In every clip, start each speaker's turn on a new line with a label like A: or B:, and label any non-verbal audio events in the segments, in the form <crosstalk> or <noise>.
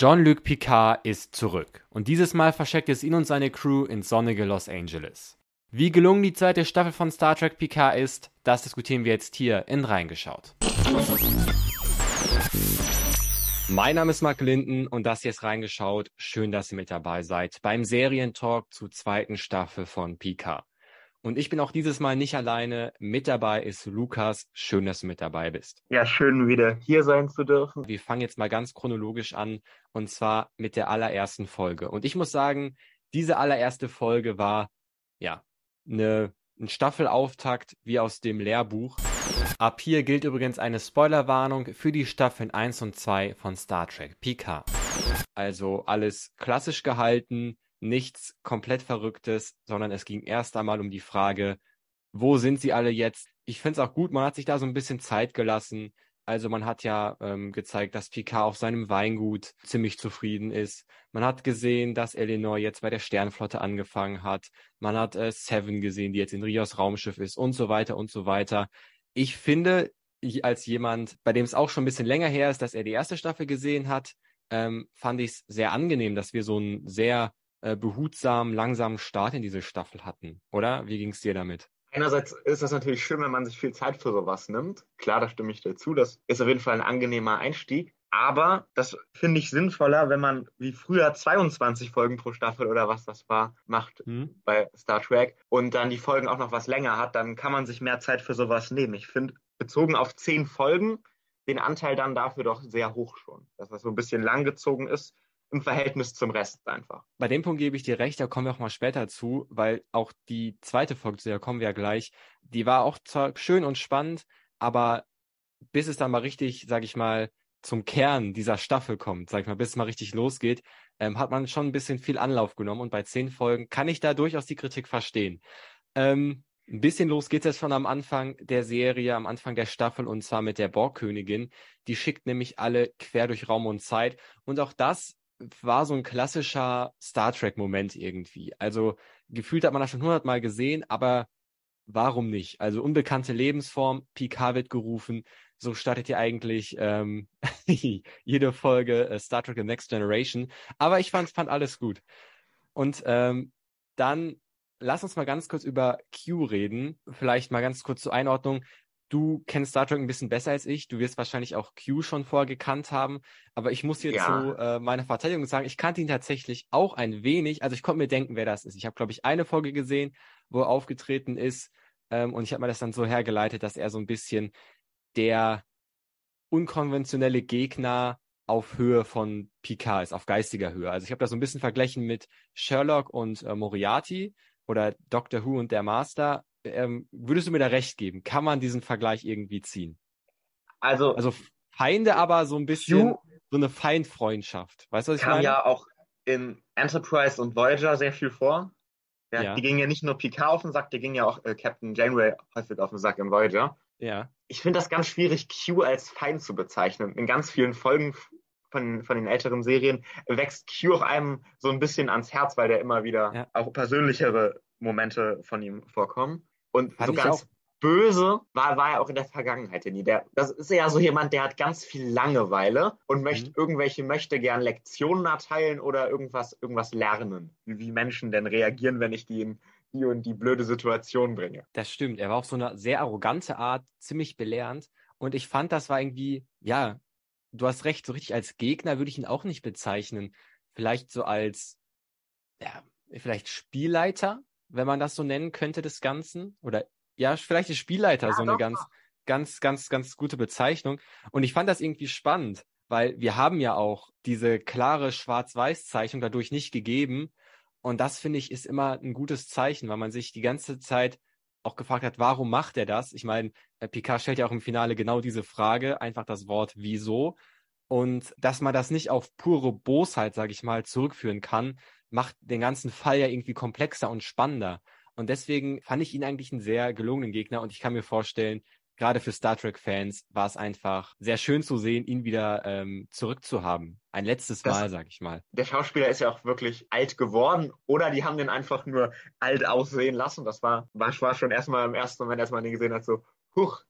A: Jean-Luc Picard ist zurück und dieses Mal verschickt es ihn und seine Crew ins sonnige Los Angeles. Wie gelungen die zweite Staffel von Star Trek Picard ist, das diskutieren wir jetzt hier in Reingeschaut. Mein Name ist Mark Linden und das hier ist Reingeschaut. Schön, dass ihr mit dabei seid beim Serientalk zur zweiten Staffel von Picard. Und ich bin auch dieses Mal nicht alleine. Mit dabei ist Lukas. Schön, dass du mit dabei bist.
B: Ja, schön wieder hier sein zu dürfen.
A: Wir fangen jetzt mal ganz chronologisch an und zwar mit der allerersten Folge. Und ich muss sagen, diese allererste Folge war ja eine, ein Staffelauftakt wie aus dem Lehrbuch. Ab hier gilt übrigens eine Spoilerwarnung für die Staffeln 1 und 2 von Star Trek PK. Also alles klassisch gehalten, nichts komplett Verrücktes, sondern es ging erst einmal um die Frage, wo sind sie alle jetzt? Ich finde es auch gut, man hat sich da so ein bisschen Zeit gelassen. Also man hat ja ähm, gezeigt, dass Picard auf seinem Weingut ziemlich zufrieden ist. Man hat gesehen, dass Eleanor jetzt bei der Sternflotte angefangen hat. Man hat äh, Seven gesehen, die jetzt in Rios Raumschiff ist und so weiter und so weiter. Ich finde, als jemand, bei dem es auch schon ein bisschen länger her ist, dass er die erste Staffel gesehen hat, ähm, fand ich es sehr angenehm, dass wir so einen sehr äh, behutsamen, langsamen Start in diese Staffel hatten. Oder? Wie ging es dir damit?
B: Einerseits ist das natürlich schön, wenn man sich viel Zeit für sowas nimmt. Klar, da stimme ich dazu. Das ist auf jeden Fall ein angenehmer Einstieg. Aber das finde ich sinnvoller, wenn man wie früher 22 Folgen pro Staffel oder was das war, macht hm. bei Star Trek und dann die Folgen auch noch was länger hat, dann kann man sich mehr Zeit für sowas nehmen. Ich finde, bezogen auf 10 Folgen, den Anteil dann dafür doch sehr hoch schon. Dass das so ein bisschen langgezogen ist, im Verhältnis zum Rest einfach.
A: Bei dem Punkt gebe ich dir recht, da kommen wir auch mal später zu, weil auch die zweite Folge, zu der kommen wir ja gleich, die war auch zwar schön und spannend, aber bis es dann mal richtig, sag ich mal, zum Kern dieser Staffel kommt, sag ich mal, bis es mal richtig losgeht, ähm, hat man schon ein bisschen viel Anlauf genommen und bei zehn Folgen kann ich da durchaus die Kritik verstehen. Ähm, ein bisschen los geht es jetzt schon am Anfang der Serie, am Anfang der Staffel und zwar mit der Borgkönigin. Die schickt nämlich alle quer durch Raum und Zeit und auch das war so ein klassischer Star Trek-Moment irgendwie. Also gefühlt hat man das schon hundertmal gesehen, aber warum nicht? Also unbekannte Lebensform, Picard wird gerufen. So startet ihr eigentlich ähm, <laughs> jede Folge äh, Star Trek The Next Generation. Aber ich fand, fand alles gut. Und ähm, dann lass uns mal ganz kurz über Q reden. Vielleicht mal ganz kurz zur Einordnung. Du kennst Star Trek ein bisschen besser als ich. Du wirst wahrscheinlich auch Q schon vorher gekannt haben. Aber ich muss jetzt ja. zu äh, meiner Verteidigung sagen, ich kannte ihn tatsächlich auch ein wenig. Also ich konnte mir denken, wer das ist. Ich habe, glaube ich, eine Folge gesehen, wo er aufgetreten ist. Ähm, und ich habe mir das dann so hergeleitet, dass er so ein bisschen der unkonventionelle Gegner auf Höhe von Picard ist, auf geistiger Höhe. Also ich habe das so ein bisschen verglichen mit Sherlock und äh, Moriarty oder Doctor Who und der Master ähm, würdest du mir da recht geben? Kann man diesen Vergleich irgendwie ziehen?
B: Also,
A: also Feinde, aber so ein bisschen Q so eine Feindfreundschaft. Weißt du, was ich
B: kam
A: meine?
B: ja auch in Enterprise und Voyager sehr viel vor. Ja, ja. Die gingen ja nicht nur Picard auf den Sack, die gingen ja auch äh, Captain Janeway häufig auf den Sack in Voyager.
A: Ja.
B: Ich finde das ganz schwierig, Q als Feind zu bezeichnen. In ganz vielen Folgen von, von den älteren Serien wächst Q auch einem so ein bisschen ans Herz, weil der immer wieder ja. auch persönlichere Momente von ihm vorkommen. Und Fand so ganz böse war, war er auch in der Vergangenheit nie. Der, das ist ja so jemand, der hat ganz viel Langeweile und möchte mhm. irgendwelche möchte gern Lektionen erteilen oder irgendwas, irgendwas lernen. Wie, wie Menschen denn reagieren, wenn ich die in die und die blöde Situation bringe.
A: Das stimmt. Er war auf so eine sehr arrogante Art, ziemlich belehrend. Und ich fand, das war irgendwie, ja, du hast recht, so richtig als Gegner würde ich ihn auch nicht bezeichnen. Vielleicht so als, ja, vielleicht Spielleiter, wenn man das so nennen könnte, des Ganzen. Oder ja, vielleicht ist Spielleiter ja, so eine doch. ganz, ganz, ganz, ganz gute Bezeichnung. Und ich fand das irgendwie spannend, weil wir haben ja auch diese klare Schwarz-Weiß-Zeichnung dadurch nicht gegeben. Und das finde ich ist immer ein gutes Zeichen, weil man sich die ganze Zeit auch gefragt hat, warum macht er das? Ich meine, äh, Picard stellt ja auch im Finale genau diese Frage, einfach das Wort wieso. Und dass man das nicht auf pure Bosheit, sage ich mal, zurückführen kann, macht den ganzen Fall ja irgendwie komplexer und spannender. Und deswegen fand ich ihn eigentlich einen sehr gelungenen Gegner und ich kann mir vorstellen, gerade für Star Trek-Fans war es einfach sehr schön zu sehen, ihn wieder ähm, zurückzuhaben. Ein letztes das, Mal, sag ich mal.
B: Der Schauspieler ist ja auch wirklich alt geworden oder die haben den einfach nur alt aussehen lassen. Das war, war, war schon erstmal im ersten Moment, als man den gesehen hat, so, huch,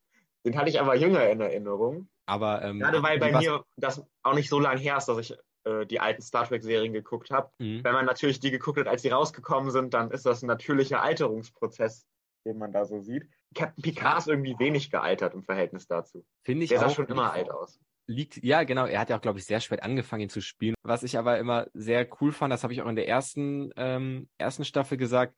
B: den hatte ich aber jünger in Erinnerung.
A: Aber ähm,
B: gerade weil bei mir das auch nicht so lange her ist, dass ich äh, die alten Star Trek-Serien geguckt habe. Mhm. Wenn man natürlich die geguckt hat, als sie rausgekommen sind, dann ist das ein natürlicher Alterungsprozess, den man da so sieht. Captain Picard ist irgendwie wenig gealtert im Verhältnis dazu.
A: Finde ich
B: Der
A: sah
B: schon immer alt aus.
A: Liegt, ja, genau. Er hat ja auch, glaube ich, sehr spät angefangen, ihn zu spielen. Was ich aber immer sehr cool fand, das habe ich auch in der ersten, ähm, ersten Staffel gesagt,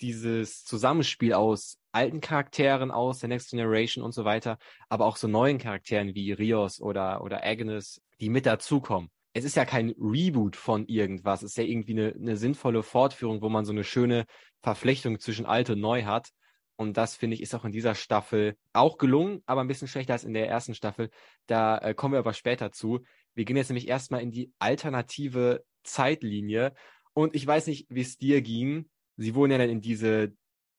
A: dieses Zusammenspiel aus alten Charakteren aus der Next Generation und so weiter, aber auch so neuen Charakteren wie Rios oder, oder Agnes, die mit dazukommen. Es ist ja kein Reboot von irgendwas, es ist ja irgendwie eine, eine sinnvolle Fortführung, wo man so eine schöne Verflechtung zwischen alt und neu hat. Und das finde ich ist auch in dieser Staffel auch gelungen, aber ein bisschen schlechter als in der ersten Staffel. Da äh, kommen wir aber später zu. Wir gehen jetzt nämlich erstmal in die alternative Zeitlinie. Und ich weiß nicht, wie es dir ging. Sie wurden ja dann in diese,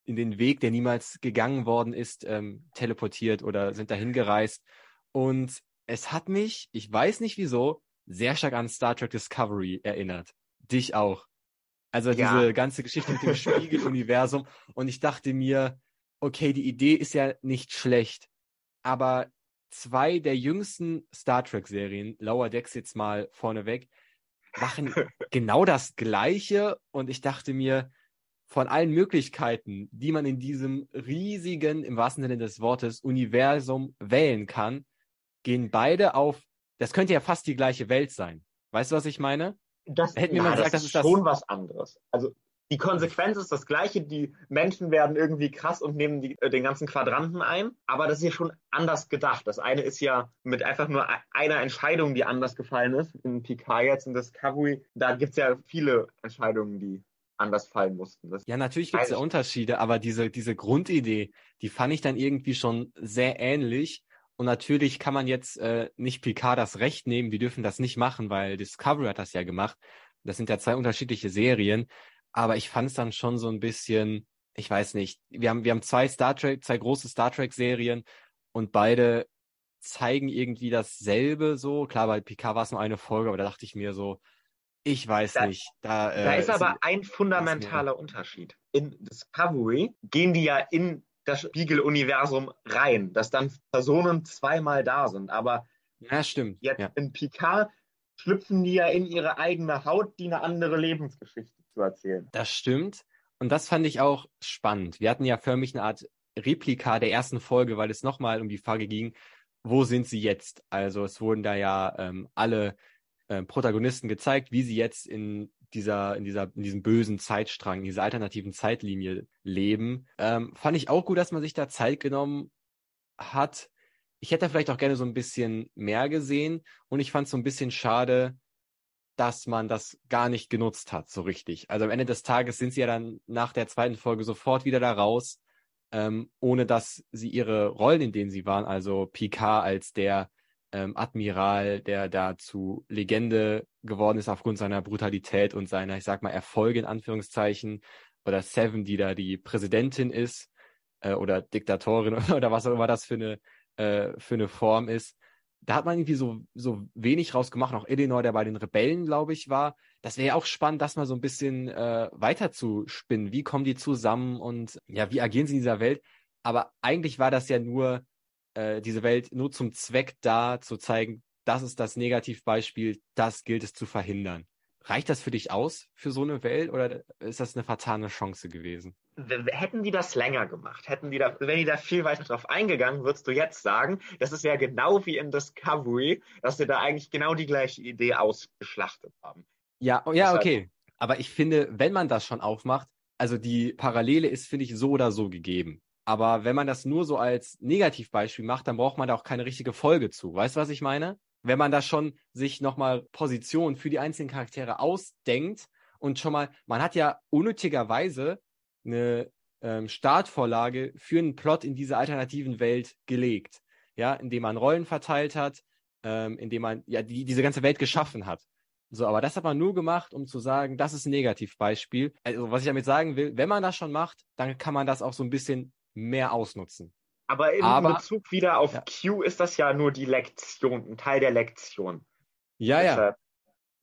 A: in den Weg, der niemals gegangen worden ist, ähm, teleportiert oder sind dahin gereist. Und es hat mich, ich weiß nicht wieso, sehr stark an Star Trek Discovery erinnert. Dich auch. Also ja. diese ganze Geschichte mit dem <laughs> Spiegeluniversum. Und ich dachte mir, okay, die Idee ist ja nicht schlecht, aber zwei der jüngsten Star Trek-Serien, Lower Decks jetzt mal vorneweg, machen <laughs> genau das Gleiche und ich dachte mir, von allen Möglichkeiten, die man in diesem riesigen, im wahrsten Sinne des Wortes, Universum wählen kann, gehen beide auf, das könnte ja fast die gleiche Welt sein. Weißt du, was ich meine?
B: Das, Hätten ja, mir mal gesagt, das, das ist schon das... was anderes. Also die Konsequenz ist das gleiche. Die Menschen werden irgendwie krass und nehmen die, äh, den ganzen Quadranten ein. Aber das ist ja schon anders gedacht. Das eine ist ja mit einfach nur einer Entscheidung, die anders gefallen ist. In Picard jetzt in Discovery, da gibt es ja viele Entscheidungen, die anders fallen mussten. Das
A: ja, natürlich gibt es ja Unterschiede, aber diese, diese Grundidee, die fand ich dann irgendwie schon sehr ähnlich. Und natürlich kann man jetzt äh, nicht Picard das Recht nehmen, wir dürfen das nicht machen, weil Discovery hat das ja gemacht. Das sind ja zwei unterschiedliche Serien. Aber ich fand es dann schon so ein bisschen, ich weiß nicht, wir haben, wir haben zwei Star Trek, zwei große Star Trek-Serien und beide zeigen irgendwie dasselbe so. Klar, bei Picard war es nur eine Folge, aber da dachte ich mir so, ich weiß
B: da,
A: nicht.
B: Da, äh, da ist aber ein fundamentaler Unterschied. In Discovery gehen die ja in das Spiegeluniversum rein, dass dann Personen zweimal da sind. Aber
A: ja, stimmt.
B: jetzt
A: ja.
B: in Picard schlüpfen die ja in ihre eigene Haut, die eine andere Lebensgeschichte zu erzählen.
A: Das stimmt. Und das fand ich auch spannend. Wir hatten ja förmlich eine Art Replika der ersten Folge, weil es nochmal um die Frage ging, wo sind sie jetzt? Also es wurden da ja ähm, alle äh, Protagonisten gezeigt, wie sie jetzt in dieser, in dieser, in diesem bösen Zeitstrang, in dieser alternativen Zeitlinie leben. Ähm, fand ich auch gut, dass man sich da Zeit genommen hat. Ich hätte vielleicht auch gerne so ein bisschen mehr gesehen und ich fand es so ein bisschen schade, dass man das gar nicht genutzt hat, so richtig. Also am Ende des Tages sind sie ja dann nach der zweiten Folge sofort wieder da raus, ähm, ohne dass sie ihre Rollen, in denen sie waren, also Picard als der ähm, Admiral, der da zu Legende geworden ist aufgrund seiner Brutalität und seiner, ich sag mal, Erfolge in Anführungszeichen, oder Seven, die da die Präsidentin ist, äh, oder Diktatorin <laughs> oder was auch immer das für eine, äh, für eine Form ist da hat man irgendwie so, so wenig rausgemacht. Auch Eleanor, der bei den Rebellen, glaube ich, war. Das wäre ja auch spannend, das mal so ein bisschen äh, weiter zu spinnen. Wie kommen die zusammen und ja, wie agieren sie in dieser Welt? Aber eigentlich war das ja nur äh, diese Welt nur zum Zweck da, zu zeigen, das ist das Negativbeispiel, das gilt es zu verhindern. Reicht das für dich aus für so eine Welt oder ist das eine vertane Chance gewesen?
B: Hätten die das länger gemacht, hätten die da, wenn die da viel weiter drauf eingegangen, würdest du jetzt sagen, das ist ja genau wie in Discovery, dass sie da eigentlich genau die gleiche Idee ausgeschlachtet haben.
A: Ja, oh, ja, okay. Aber ich finde, wenn man das schon aufmacht, also die Parallele ist, finde ich, so oder so gegeben. Aber wenn man das nur so als Negativbeispiel macht, dann braucht man da auch keine richtige Folge zu. Weißt du, was ich meine? wenn man da schon sich nochmal Positionen für die einzelnen Charaktere ausdenkt und schon mal, man hat ja unnötigerweise eine ähm, Startvorlage für einen Plot in dieser alternativen Welt gelegt, ja, indem man Rollen verteilt hat, ähm, indem man ja die, diese ganze Welt geschaffen hat. So, aber das hat man nur gemacht, um zu sagen, das ist ein Negativbeispiel. Also, was ich damit sagen will, wenn man das schon macht, dann kann man das auch so ein bisschen mehr ausnutzen.
B: Aber in Aber, Bezug wieder auf ja. Q ist das ja nur die Lektion, ein Teil der Lektion.
A: Ja, Deshalb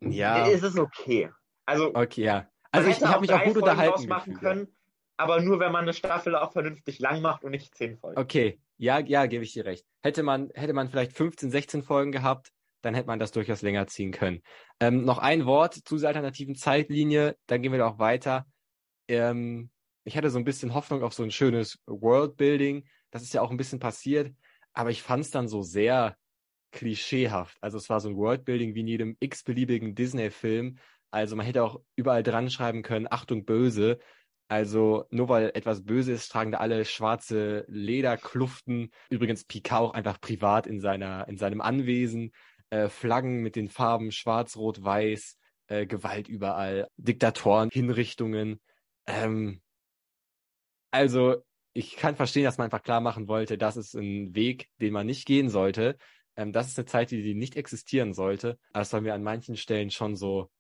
B: ja. Ja. Ist es okay. Also,
A: okay, ja. Also ich, ich habe mich auch gut unterhalten.
B: Machen können, aber nur wenn man eine Staffel auch vernünftig lang macht und nicht zehn Folgen.
A: Okay, ja, ja, gebe ich dir recht. Hätte man, hätte man vielleicht 15, 16 Folgen gehabt, dann hätte man das durchaus länger ziehen können. Ähm, noch ein Wort zu dieser alternativen Zeitlinie, dann gehen wir da auch weiter. Ähm, ich hatte so ein bisschen Hoffnung auf so ein schönes Worldbuilding. Das ist ja auch ein bisschen passiert, aber ich fand es dann so sehr klischeehaft. Also es war so ein Worldbuilding wie in jedem x-beliebigen Disney-Film. Also man hätte auch überall dran schreiben können, Achtung böse. Also nur weil etwas böse ist, tragen da alle schwarze Lederkluften. Übrigens Picard auch einfach privat in seiner in seinem Anwesen. Äh, Flaggen mit den Farben Schwarz, Rot, Weiß, äh, Gewalt überall, Diktatoren, Hinrichtungen. Ähm, also ich kann verstehen, dass man einfach klar machen wollte, das ist ein Weg, den man nicht gehen sollte. Ähm, das ist eine Zeit, die, die nicht existieren sollte. Aber das war mir an manchen Stellen schon so,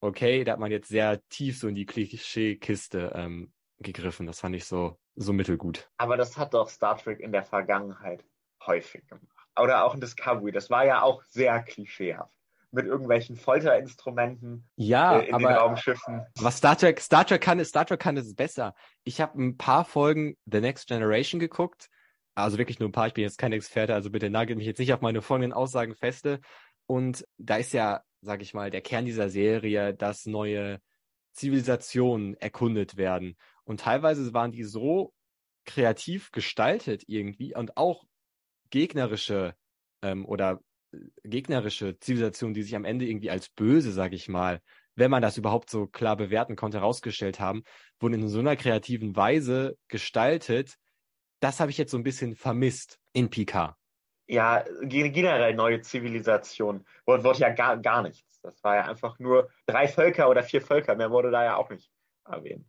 A: okay, da hat man jetzt sehr tief so in die Klischeekiste ähm, gegriffen. Das fand ich so, so mittelgut.
B: Aber das hat doch Star Trek in der Vergangenheit häufig gemacht. Oder auch in Discovery. Das war ja auch sehr klischeehaft mit irgendwelchen Folterinstrumenten
A: ja, äh, in aber den Raumschiffen. Was Star Trek, Star Trek kann, Star Trek kann es besser. Ich habe ein paar Folgen The Next Generation geguckt also wirklich nur ein paar, ich bin jetzt kein Experte, also bitte nagelt mich jetzt nicht auf meine folgenden Aussagen feste. Und da ist ja, sag ich mal, der Kern dieser Serie, dass neue Zivilisationen erkundet werden. Und teilweise waren die so kreativ gestaltet irgendwie und auch gegnerische ähm, oder gegnerische Zivilisationen, die sich am Ende irgendwie als böse, sag ich mal, wenn man das überhaupt so klar bewerten konnte, herausgestellt haben, wurden in so einer kreativen Weise gestaltet, das habe ich jetzt so ein bisschen vermisst in Picard.
B: Ja, generell neue Zivilisation wurde, wurde ja gar, gar nichts. Das war ja einfach nur drei Völker oder vier Völker, mehr wurde da ja auch nicht erwähnt.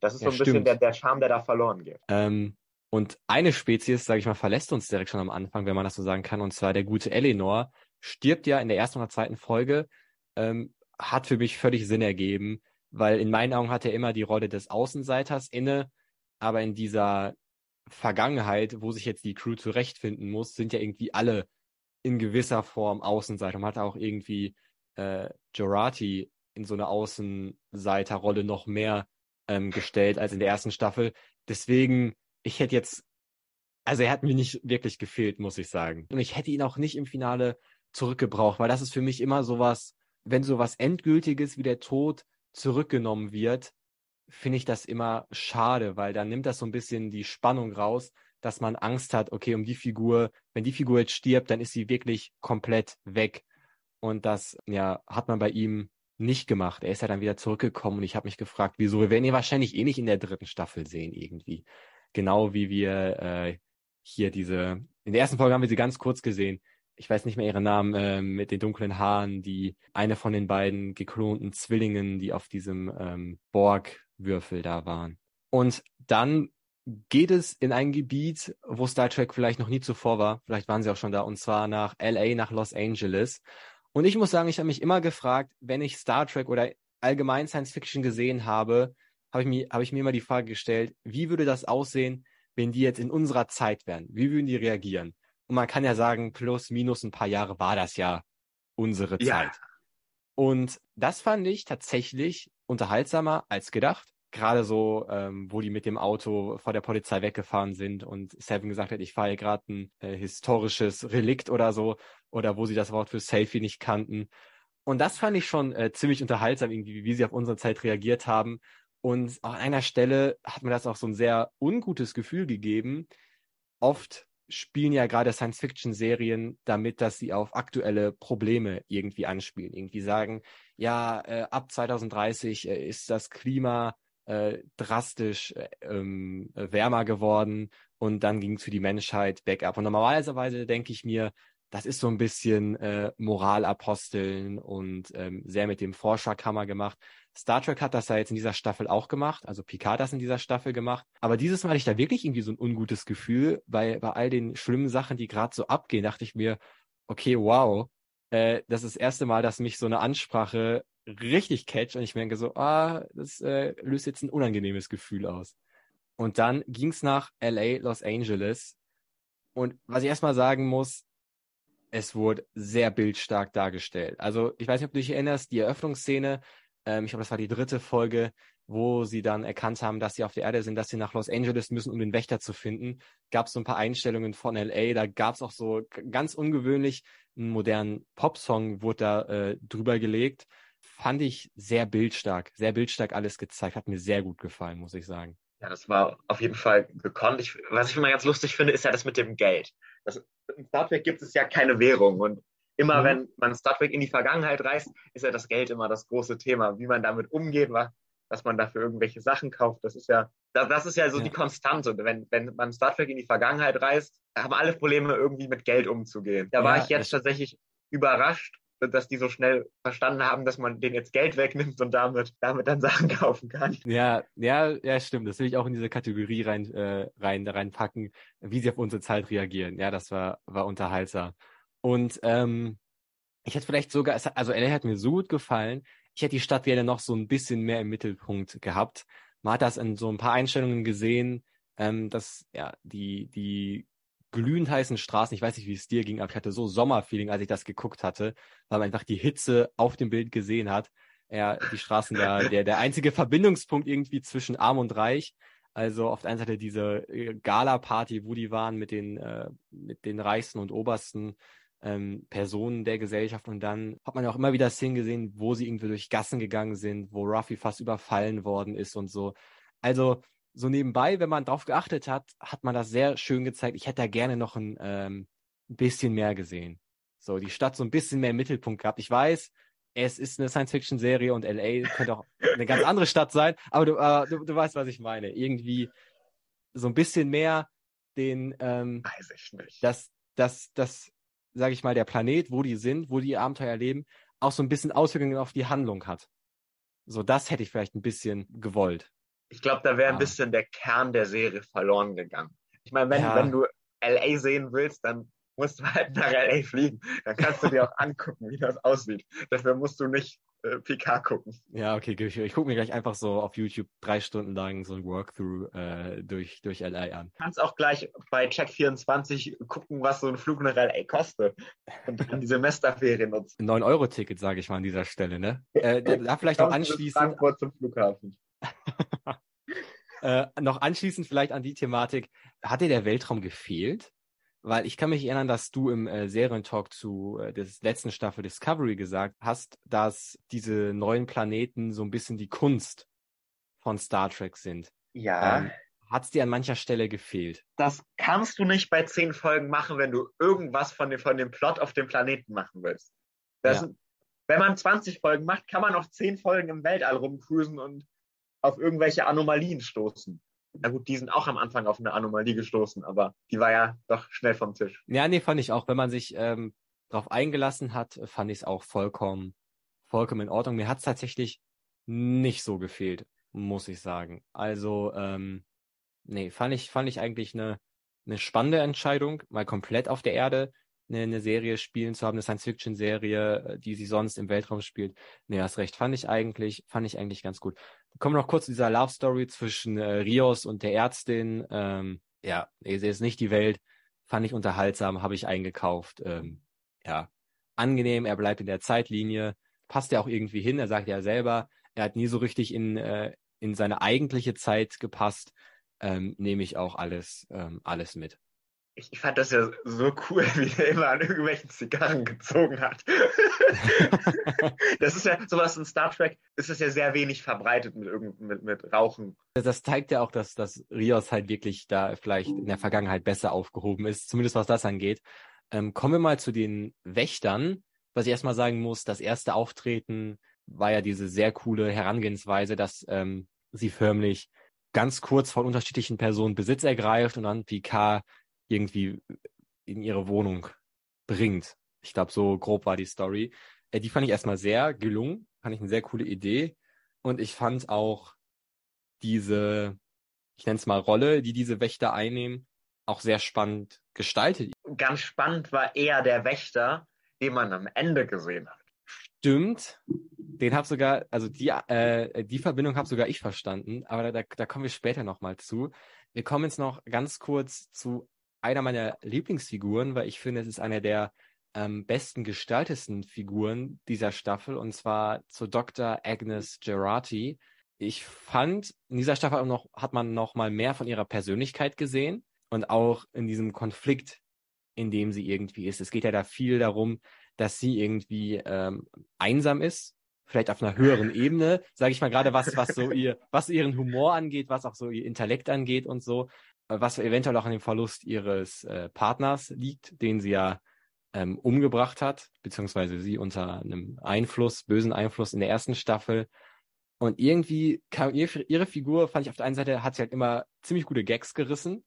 B: Das ist ja, so ein stimmt. bisschen der, der Charme, der da verloren geht.
A: Ähm, und eine Spezies, sage ich mal, verlässt uns direkt schon am Anfang, wenn man das so sagen kann, und zwar der gute Eleanor, stirbt ja in der ersten oder zweiten Folge, ähm, hat für mich völlig Sinn ergeben, weil in meinen Augen hat er immer die Rolle des Außenseiters inne, aber in dieser Vergangenheit, wo sich jetzt die Crew zurechtfinden muss, sind ja irgendwie alle in gewisser Form Außenseiter. Man hat auch irgendwie äh, Jorati in so eine Außenseiterrolle noch mehr ähm, gestellt als in der ersten Staffel. Deswegen, ich hätte jetzt, also er hat mir nicht wirklich gefehlt, muss ich sagen. Und ich hätte ihn auch nicht im Finale zurückgebraucht, weil das ist für mich immer sowas, wenn sowas Endgültiges wie der Tod zurückgenommen wird, finde ich das immer schade, weil dann nimmt das so ein bisschen die Spannung raus, dass man Angst hat, okay, um die Figur, wenn die Figur jetzt stirbt, dann ist sie wirklich komplett weg. Und das, ja, hat man bei ihm nicht gemacht. Er ist ja dann wieder zurückgekommen und ich habe mich gefragt, wieso? Wir werden ihn wahrscheinlich eh nicht in der dritten Staffel sehen, irgendwie. Genau wie wir äh, hier diese, in der ersten Folge haben wir sie ganz kurz gesehen. Ich weiß nicht mehr ihren Namen, äh, mit den dunklen Haaren, die eine von den beiden geklonten Zwillingen, die auf diesem ähm, Borg Würfel da waren. Und dann geht es in ein Gebiet, wo Star Trek vielleicht noch nie zuvor war. Vielleicht waren sie auch schon da, und zwar nach LA, nach Los Angeles. Und ich muss sagen, ich habe mich immer gefragt, wenn ich Star Trek oder allgemein Science Fiction gesehen habe, habe ich, mir, hab ich mir immer die Frage gestellt, wie würde das aussehen, wenn die jetzt in unserer Zeit wären? Wie würden die reagieren? Und man kann ja sagen, plus, minus ein paar Jahre war das ja unsere ja. Zeit. Und das fand ich tatsächlich unterhaltsamer als gedacht. Gerade so, ähm, wo die mit dem Auto vor der Polizei weggefahren sind und Seven gesagt hat, ich fahre hier gerade ein äh, historisches Relikt oder so, oder wo sie das Wort für Selfie nicht kannten. Und das fand ich schon äh, ziemlich unterhaltsam, irgendwie, wie sie auf unsere Zeit reagiert haben. Und an einer Stelle hat mir das auch so ein sehr ungutes Gefühl gegeben. Oft spielen ja gerade Science-Fiction-Serien damit, dass sie auf aktuelle Probleme irgendwie anspielen. Irgendwie sagen, ja, äh, ab 2030 äh, ist das Klima äh, drastisch äh, ähm, wärmer geworden und dann ging es für die Menschheit bergab. Und normalerweise denke ich mir, das ist so ein bisschen äh, Moralaposteln und ähm, sehr mit dem Forscherkammer gemacht. Star Trek hat das ja jetzt in dieser Staffel auch gemacht, also Picard hat das in dieser Staffel gemacht. Aber dieses Mal hatte ich da wirklich irgendwie so ein ungutes Gefühl, weil bei all den schlimmen Sachen, die gerade so abgehen, dachte ich mir, okay, wow, äh, das ist das erste Mal, dass mich so eine Ansprache richtig catch und ich merke so, ah, das äh, löst jetzt ein unangenehmes Gefühl aus. Und dann ging's nach LA, Los Angeles. Und was ich erstmal sagen muss, es wurde sehr bildstark dargestellt. Also ich weiß nicht, ob du dich erinnerst, die Eröffnungsszene, ähm, ich glaube, das war die dritte Folge, wo sie dann erkannt haben, dass sie auf der Erde sind, dass sie nach Los Angeles müssen, um den Wächter zu finden, gab es so ein paar Einstellungen von LA. Da gab es auch so ganz ungewöhnlich einen modernen Popsong wurde da äh, drüber gelegt. Fand ich sehr bildstark, sehr bildstark alles gezeigt. Hat mir sehr gut gefallen, muss ich sagen.
B: Ja, das war auf jeden Fall gekonnt. Ich, was ich immer ganz lustig finde, ist ja das mit dem Geld. Das, in Star Trek gibt es ja keine Währung und immer mhm. wenn man Star Trek in die Vergangenheit reist, ist ja das Geld immer das große Thema. Wie man damit umgeht, was man dafür irgendwelche Sachen kauft, das ist ja, das, das ist ja so ja. die Konstante. Wenn, wenn man Star Trek in die Vergangenheit reist, haben alle Probleme irgendwie mit Geld umzugehen. Da ja, war ich jetzt tatsächlich überrascht, dass die so schnell verstanden haben, dass man denen jetzt Geld wegnimmt und damit, damit dann Sachen <laughs> kaufen kann.
A: Ja, ja, ja, stimmt. Das will ich auch in diese Kategorie rein, äh, rein, reinpacken, wie sie auf unsere Zeit reagieren. Ja, das war, war unterhaltsam. Und ähm, ich hätte vielleicht sogar, also LA hat mir so gut gefallen, ich hätte die Stadt gerne noch so ein bisschen mehr im Mittelpunkt gehabt. Man hat das in so ein paar Einstellungen gesehen, ähm, dass ja die, die glühend heißen Straßen, ich weiß nicht, wie es dir ging, aber ich hatte so Sommerfeeling, als ich das geguckt hatte, weil man einfach die Hitze auf dem Bild gesehen hat. Ja, die Straßen da, der, der einzige Verbindungspunkt irgendwie zwischen Arm und Reich. Also auf der einen Seite diese äh, Gala-Party, wo die waren mit den, äh, mit den Reichsten und Obersten ähm, Personen der Gesellschaft. Und dann hat man ja auch immer wieder Szenen gesehen, wo sie irgendwie durch Gassen gegangen sind, wo Ruffy fast überfallen worden ist und so. Also so nebenbei, wenn man drauf geachtet hat, hat man das sehr schön gezeigt. Ich hätte da gerne noch ein ähm, bisschen mehr gesehen. So, die Stadt so ein bisschen mehr im Mittelpunkt gehabt. Ich weiß, es ist eine Science-Fiction-Serie und LA könnte auch eine ganz andere Stadt sein, aber du, äh, du, du weißt, was ich meine. Irgendwie so ein bisschen mehr den, ähm,
B: weiß ich nicht.
A: Das, das, das, sage ich mal, der Planet, wo die sind, wo die ihr Abenteuer erleben, auch so ein bisschen Auswirkungen auf die Handlung hat. So, das hätte ich vielleicht ein bisschen gewollt.
B: Ich glaube, da wäre ein bisschen der Kern der Serie verloren gegangen. Ich meine, wenn, ja. wenn du LA sehen willst, dann musst du halt nach LA fliegen. Dann kannst du dir auch angucken, wie das aussieht. Dafür musst du nicht äh, PK gucken.
A: Ja, okay, ich, ich gucke mir gleich einfach so auf YouTube drei Stunden lang so ein Workthrough äh, durch, durch LA an.
B: Du kannst auch gleich bei Check24 gucken, was so ein Flug nach LA kostet und dann die Semesterferien nutzen. <laughs>
A: 9-Euro-Ticket, sage ich mal an dieser Stelle, ne? Äh, da vielleicht auch anschließend.
B: Frankfurt zum Flughafen. <laughs>
A: äh, noch anschließend vielleicht an die Thematik, hat dir der Weltraum gefehlt? Weil ich kann mich erinnern, dass du im äh, Serientalk zu äh, der letzten Staffel Discovery gesagt hast, dass diese neuen Planeten so ein bisschen die Kunst von Star Trek sind.
B: Ja. Ähm,
A: hat es dir an mancher Stelle gefehlt?
B: Das kannst du nicht bei zehn Folgen machen, wenn du irgendwas von dem, von dem Plot auf dem Planeten machen willst. Ja. Wenn man 20 Folgen macht, kann man auf zehn Folgen im Weltall rumcruisen und auf irgendwelche Anomalien stoßen. Na gut, die sind auch am Anfang auf eine Anomalie gestoßen, aber die war ja doch schnell vom Tisch.
A: Ja, nee, fand ich auch. Wenn man sich ähm, darauf eingelassen hat, fand ich es auch vollkommen, vollkommen in Ordnung. Mir hat es tatsächlich nicht so gefehlt, muss ich sagen. Also, ähm, nee, fand ich, fand ich eigentlich eine, eine spannende Entscheidung, mal komplett auf der Erde eine, eine Serie spielen zu haben, eine Science-Fiction-Serie, äh, die sie sonst im Weltraum spielt. Nee, hast recht. Fand ich eigentlich, fand ich eigentlich ganz gut. Kommen wir noch kurz zu dieser Love Story zwischen äh, Rios und der Ärztin. Ähm, ja, nee, sie ist nicht die Welt. Fand ich unterhaltsam, habe ich eingekauft. Ähm, ja, angenehm, er bleibt in der Zeitlinie. Passt ja auch irgendwie hin. Er sagt ja selber, er hat nie so richtig in, äh, in seine eigentliche Zeit gepasst. Ähm, nehme ich auch alles, ähm, alles mit
B: ich, ich fand das ja so cool, <laughs> wie der immer an irgendwelchen Zigarren gezogen hat. <laughs> das ist ja sowas in Star Trek, ist es ja sehr wenig verbreitet mit, mit, mit Rauchen.
A: Das zeigt ja auch, dass, dass Rios halt wirklich da vielleicht in der Vergangenheit besser aufgehoben ist, zumindest was das angeht. Ähm, kommen wir mal zu den Wächtern. Was ich erstmal sagen muss, das erste Auftreten war ja diese sehr coole Herangehensweise, dass ähm, sie förmlich ganz kurz von unterschiedlichen Personen Besitz ergreift und dann Picard irgendwie in ihre Wohnung bringt. Ich glaube, so grob war die Story. Äh, die fand ich erstmal sehr gelungen, fand ich eine sehr coole Idee. Und ich fand auch diese, ich nenne es mal Rolle, die diese Wächter einnehmen, auch sehr spannend gestaltet.
B: Ganz spannend war eher der Wächter, den man am Ende gesehen hat.
A: Stimmt. Den habe sogar, also die, äh, die Verbindung habe sogar ich verstanden, aber da, da kommen wir später nochmal zu. Wir kommen jetzt noch ganz kurz zu einer meiner Lieblingsfiguren, weil ich finde, es ist einer der ähm, besten gestaltesten Figuren dieser Staffel, und zwar zu Dr. Agnes Gerati. Ich fand, in dieser Staffel noch, hat man noch mal mehr von ihrer Persönlichkeit gesehen und auch in diesem Konflikt, in dem sie irgendwie ist. Es geht ja da viel darum, dass sie irgendwie ähm, einsam ist, vielleicht auf einer höheren Ebene, sage ich mal gerade, was, was so ihr, was ihren Humor angeht, was auch so ihr Intellekt angeht und so, was eventuell auch an dem Verlust ihres äh, Partners liegt, den sie ja ähm, umgebracht hat, beziehungsweise sie unter einem Einfluss, bösen Einfluss in der ersten Staffel. Und irgendwie kam ihre, ihre Figur, fand ich auf der einen Seite, hat sie halt immer ziemlich gute Gags gerissen.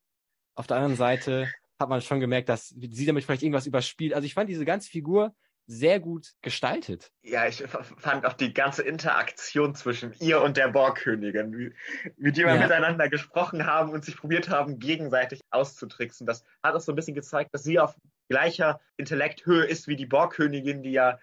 A: Auf der anderen Seite hat man schon gemerkt, dass sie damit vielleicht irgendwas überspielt. Also ich fand diese ganze Figur sehr gut gestaltet.
B: Ja, ich fand auch die ganze Interaktion zwischen ihr und der Borgkönigin, wie, wie die mal ja. miteinander gesprochen haben und sich probiert haben, gegenseitig auszutricksen. Das hat auch so ein bisschen gezeigt, dass sie auf gleicher Intellekthöhe ist wie die Borgkönigin, die ja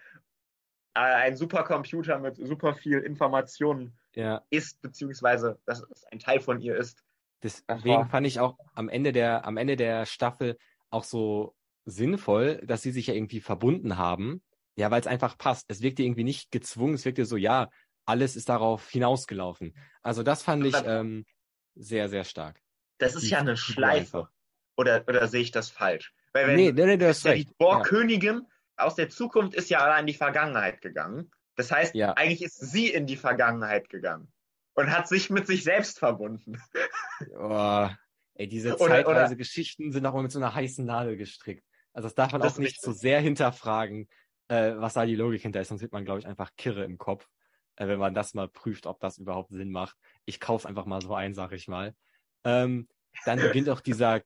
B: äh, ein Supercomputer mit super viel Informationen ja. ist, beziehungsweise dass es ein Teil von ihr ist.
A: Deswegen fand ich auch am Ende der, am Ende der Staffel auch so sinnvoll, dass sie sich ja irgendwie verbunden haben. Ja, weil es einfach passt. Es wirkte irgendwie nicht gezwungen, es wirkte so, ja, alles ist darauf hinausgelaufen. Also das fand ich ähm, sehr, sehr stark.
B: Das ist die, ja eine Schleife. Oder, oder sehe ich das falsch?
A: Weil wenn, nee, nee, nee, du hast recht.
B: Die Borgkönigin ja. aus der Zukunft ist ja allein in die Vergangenheit gegangen. Das heißt, ja. eigentlich ist sie in die Vergangenheit gegangen und hat sich mit sich selbst verbunden.
A: Oh, ey, diese zeitweise Geschichten sind auch immer mit so einer heißen Nadel gestrickt. Also das darf man das auch nicht zu so sehr hinterfragen, äh, was da die Logik hinter ist, sonst wird man, glaube ich, einfach kirre im Kopf, äh, wenn man das mal prüft, ob das überhaupt Sinn macht. Ich kaufe einfach mal so ein, sag ich mal. Ähm, dann beginnt auch dieser,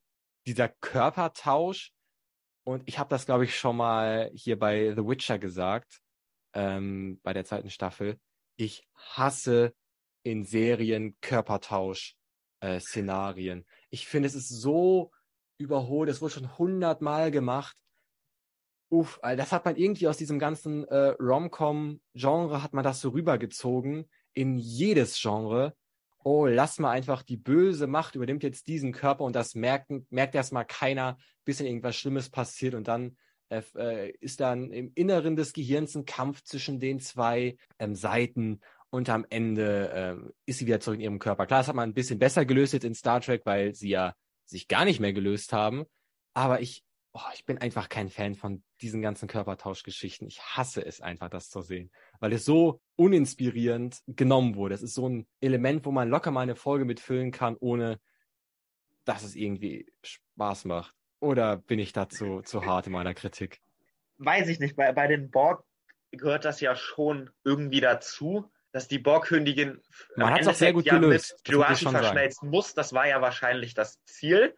A: dieser Körpertausch. Und ich habe das, glaube ich, schon mal hier bei The Witcher gesagt, ähm, bei der zweiten Staffel. Ich hasse in Serien Körpertausch-Szenarien. Äh, ich finde, es ist so überholt. Es wurde schon hundertmal gemacht. Uff, das hat man irgendwie aus diesem ganzen äh, Rom-Com-Genre hat man das so rübergezogen in jedes Genre. Oh, lass mal einfach die böse Macht übernimmt jetzt diesen Körper und das merkt, merkt erstmal keiner, bis dann irgendwas Schlimmes passiert und dann äh, äh, ist dann im Inneren des Gehirns ein Kampf zwischen den zwei ähm, Seiten und am Ende äh, ist sie wieder zurück in ihrem Körper. Klar, das hat man ein bisschen besser gelöst jetzt in Star Trek, weil sie ja sich gar nicht mehr gelöst haben. Aber ich, oh, ich bin einfach kein Fan von diesen ganzen Körpertauschgeschichten. Ich hasse es einfach, das zu sehen, weil es so uninspirierend genommen wurde. Es ist so ein Element, wo man locker mal eine Folge mitfüllen kann, ohne dass es irgendwie Spaß macht. Oder bin ich dazu zu hart in meiner Kritik?
B: Weiß ich nicht. Bei, bei den Borg gehört das ja schon irgendwie dazu, dass die Borgkönigin
A: Man hat es sehr gut ja gelöst.
B: mit verschmelzen sagen. muss. Das war ja wahrscheinlich das Ziel.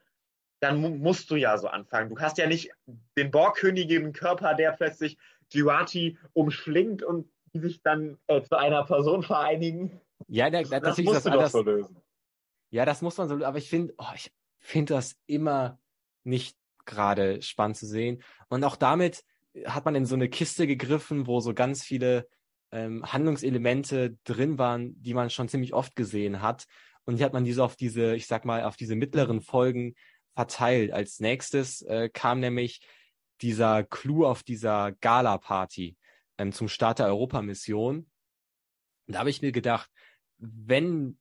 B: Dann mu musst du ja so anfangen. Du hast ja nicht den Borgkönigin-Körper, der plötzlich Duati umschlingt und die sich dann äh, zu einer Person vereinigen.
A: Ja, der, das, das musst das du doch so lösen. Ja, das muss man so, aber ich finde, oh, ich finde das immer nicht gerade spannend zu sehen. Und auch damit hat man in so eine Kiste gegriffen, wo so ganz viele ähm, Handlungselemente drin waren, die man schon ziemlich oft gesehen hat. Und hier hat man diese auf diese, ich sag mal, auf diese mittleren Folgen verteilt. Als nächstes äh, kam nämlich dieser Clou auf dieser Gala-Party ähm, zum Start der Europamission. Da habe ich mir gedacht, wenn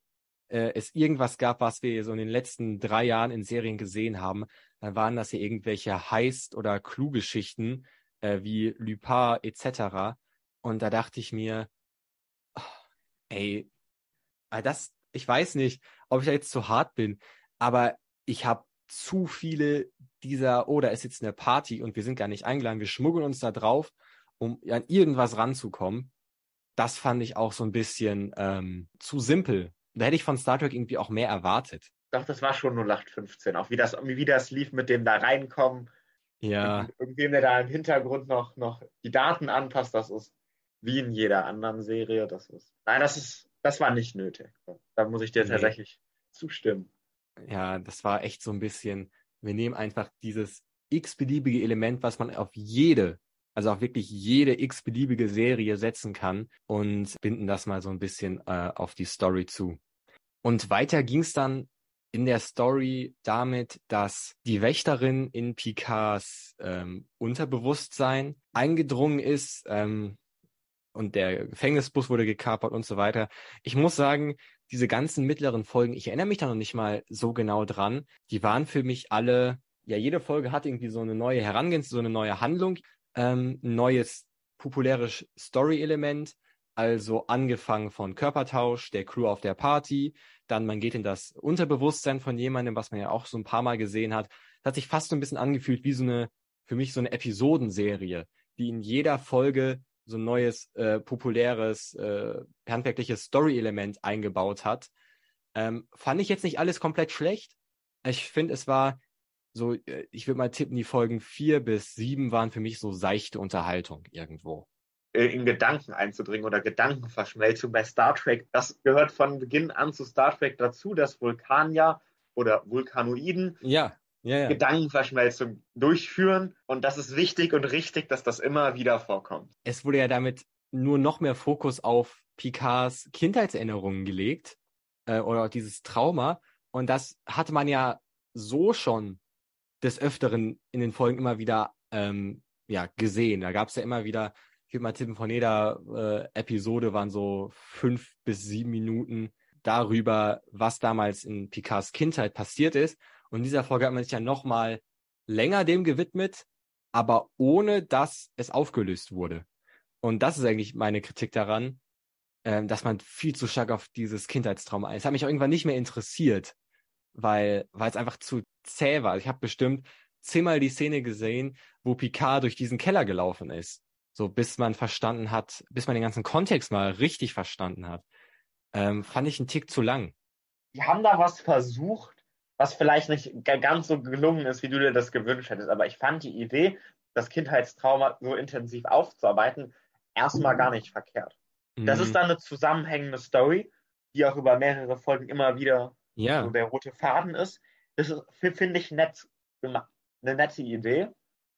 A: äh, es irgendwas gab, was wir so in den letzten drei Jahren in Serien gesehen haben, dann waren das hier irgendwelche Heist- oder Clue-Geschichten äh, wie Lupin etc. Und da dachte ich mir, oh, ey, ah, das, ich weiß nicht, ob ich da jetzt zu hart bin, aber ich habe zu viele dieser, oh, da ist jetzt eine Party und wir sind gar nicht eingeladen, wir schmuggeln uns da drauf, um an irgendwas ranzukommen. Das fand ich auch so ein bisschen ähm, zu simpel. Da hätte ich von Star Trek irgendwie auch mehr erwartet.
B: Doch, das war schon 0815. Auch wie das, wie das lief mit dem da reinkommen.
A: Ja.
B: Irgendwem, der da im Hintergrund noch, noch die Daten anpasst, das ist wie in jeder anderen Serie. Das ist, nein, das ist, das war nicht nötig. Da muss ich dir nee. tatsächlich zustimmen.
A: Ja, das war echt so ein bisschen, wir nehmen einfach dieses x-beliebige Element, was man auf jede, also auf wirklich jede x-beliebige Serie setzen kann und binden das mal so ein bisschen äh, auf die Story zu. Und weiter ging es dann in der Story damit, dass die Wächterin in Picards ähm, Unterbewusstsein eingedrungen ist. Ähm, und der Gefängnisbus wurde gekapert und so weiter. Ich muss sagen, diese ganzen mittleren Folgen, ich erinnere mich da noch nicht mal so genau dran, die waren für mich alle ja, jede Folge hat irgendwie so eine neue Herangehensweise, so eine neue Handlung, ähm, neues populäres Story-Element. Also angefangen von Körpertausch, der Crew auf der Party, dann man geht in das Unterbewusstsein von jemandem, was man ja auch so ein paar Mal gesehen hat. Das hat sich fast so ein bisschen angefühlt wie so eine, für mich so eine Episodenserie, die in jeder Folge so ein neues, äh, populäres, äh, handwerkliches Story-Element eingebaut hat. Ähm, fand ich jetzt nicht alles komplett schlecht. Ich finde, es war so, äh, ich würde mal tippen, die Folgen vier bis sieben waren für mich so seichte Unterhaltung irgendwo.
B: Äh, in Gedanken einzudringen oder Gedankenverschmelzung bei Star Trek. Das gehört von Beginn an zu Star Trek dazu, dass Vulkanier oder Vulkanoiden
A: ja, ja, ja.
B: Gedankenverschmelzung durchführen. Und das ist wichtig und richtig, dass das immer wieder vorkommt.
A: Es wurde ja damit nur noch mehr Fokus auf Picards Kindheitserinnerungen gelegt äh, oder dieses Trauma. Und das hatte man ja so schon des Öfteren in den Folgen immer wieder ähm, ja, gesehen. Da gab es ja immer wieder, ich würde mal tippen, von jeder äh, Episode waren so fünf bis sieben Minuten darüber, was damals in Picards Kindheit passiert ist. Und in dieser Folge hat man sich ja nochmal länger dem gewidmet, aber ohne dass es aufgelöst wurde. Und das ist eigentlich meine Kritik daran, ähm, dass man viel zu stark auf dieses Kindheitstrauma ist. Es hat mich auch irgendwann nicht mehr interessiert, weil, weil es einfach zu zäh war. Ich habe bestimmt zehnmal die Szene gesehen, wo Picard durch diesen Keller gelaufen ist. So bis man verstanden hat, bis man den ganzen Kontext mal richtig verstanden hat. Ähm, fand ich einen Tick zu lang.
B: Die haben da was versucht, was vielleicht nicht ganz so gelungen ist, wie du dir das gewünscht hättest. Aber ich fand die Idee, das Kindheitstrauma so intensiv aufzuarbeiten, erstmal gar nicht verkehrt. Mhm. Das ist mhm. dann eine zusammenhängende Story, die auch über mehrere Folgen immer wieder
A: ja.
B: so der rote Faden ist. Das finde ich nett gemacht. Eine nette Idee.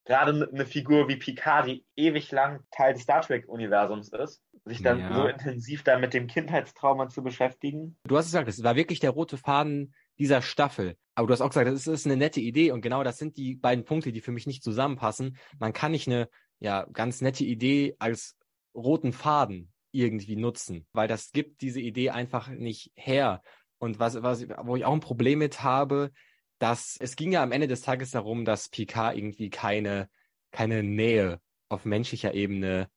B: Gerade eine Figur wie Picard, die ewig lang Teil des Star Trek-Universums ist, sich dann ja. so intensiv da mit dem Kindheitstrauma zu beschäftigen.
A: Du hast gesagt, es war wirklich der rote Faden dieser Staffel. Aber du hast auch gesagt, das ist eine nette Idee und genau das sind die beiden Punkte, die für mich nicht zusammenpassen. Man kann nicht eine ja, ganz nette Idee als roten Faden irgendwie nutzen, weil das gibt diese Idee einfach nicht her. Und was, was, wo ich auch ein Problem mit habe, dass es ging ja am Ende des Tages darum, dass Picard irgendwie keine, keine Nähe auf menschlicher Ebene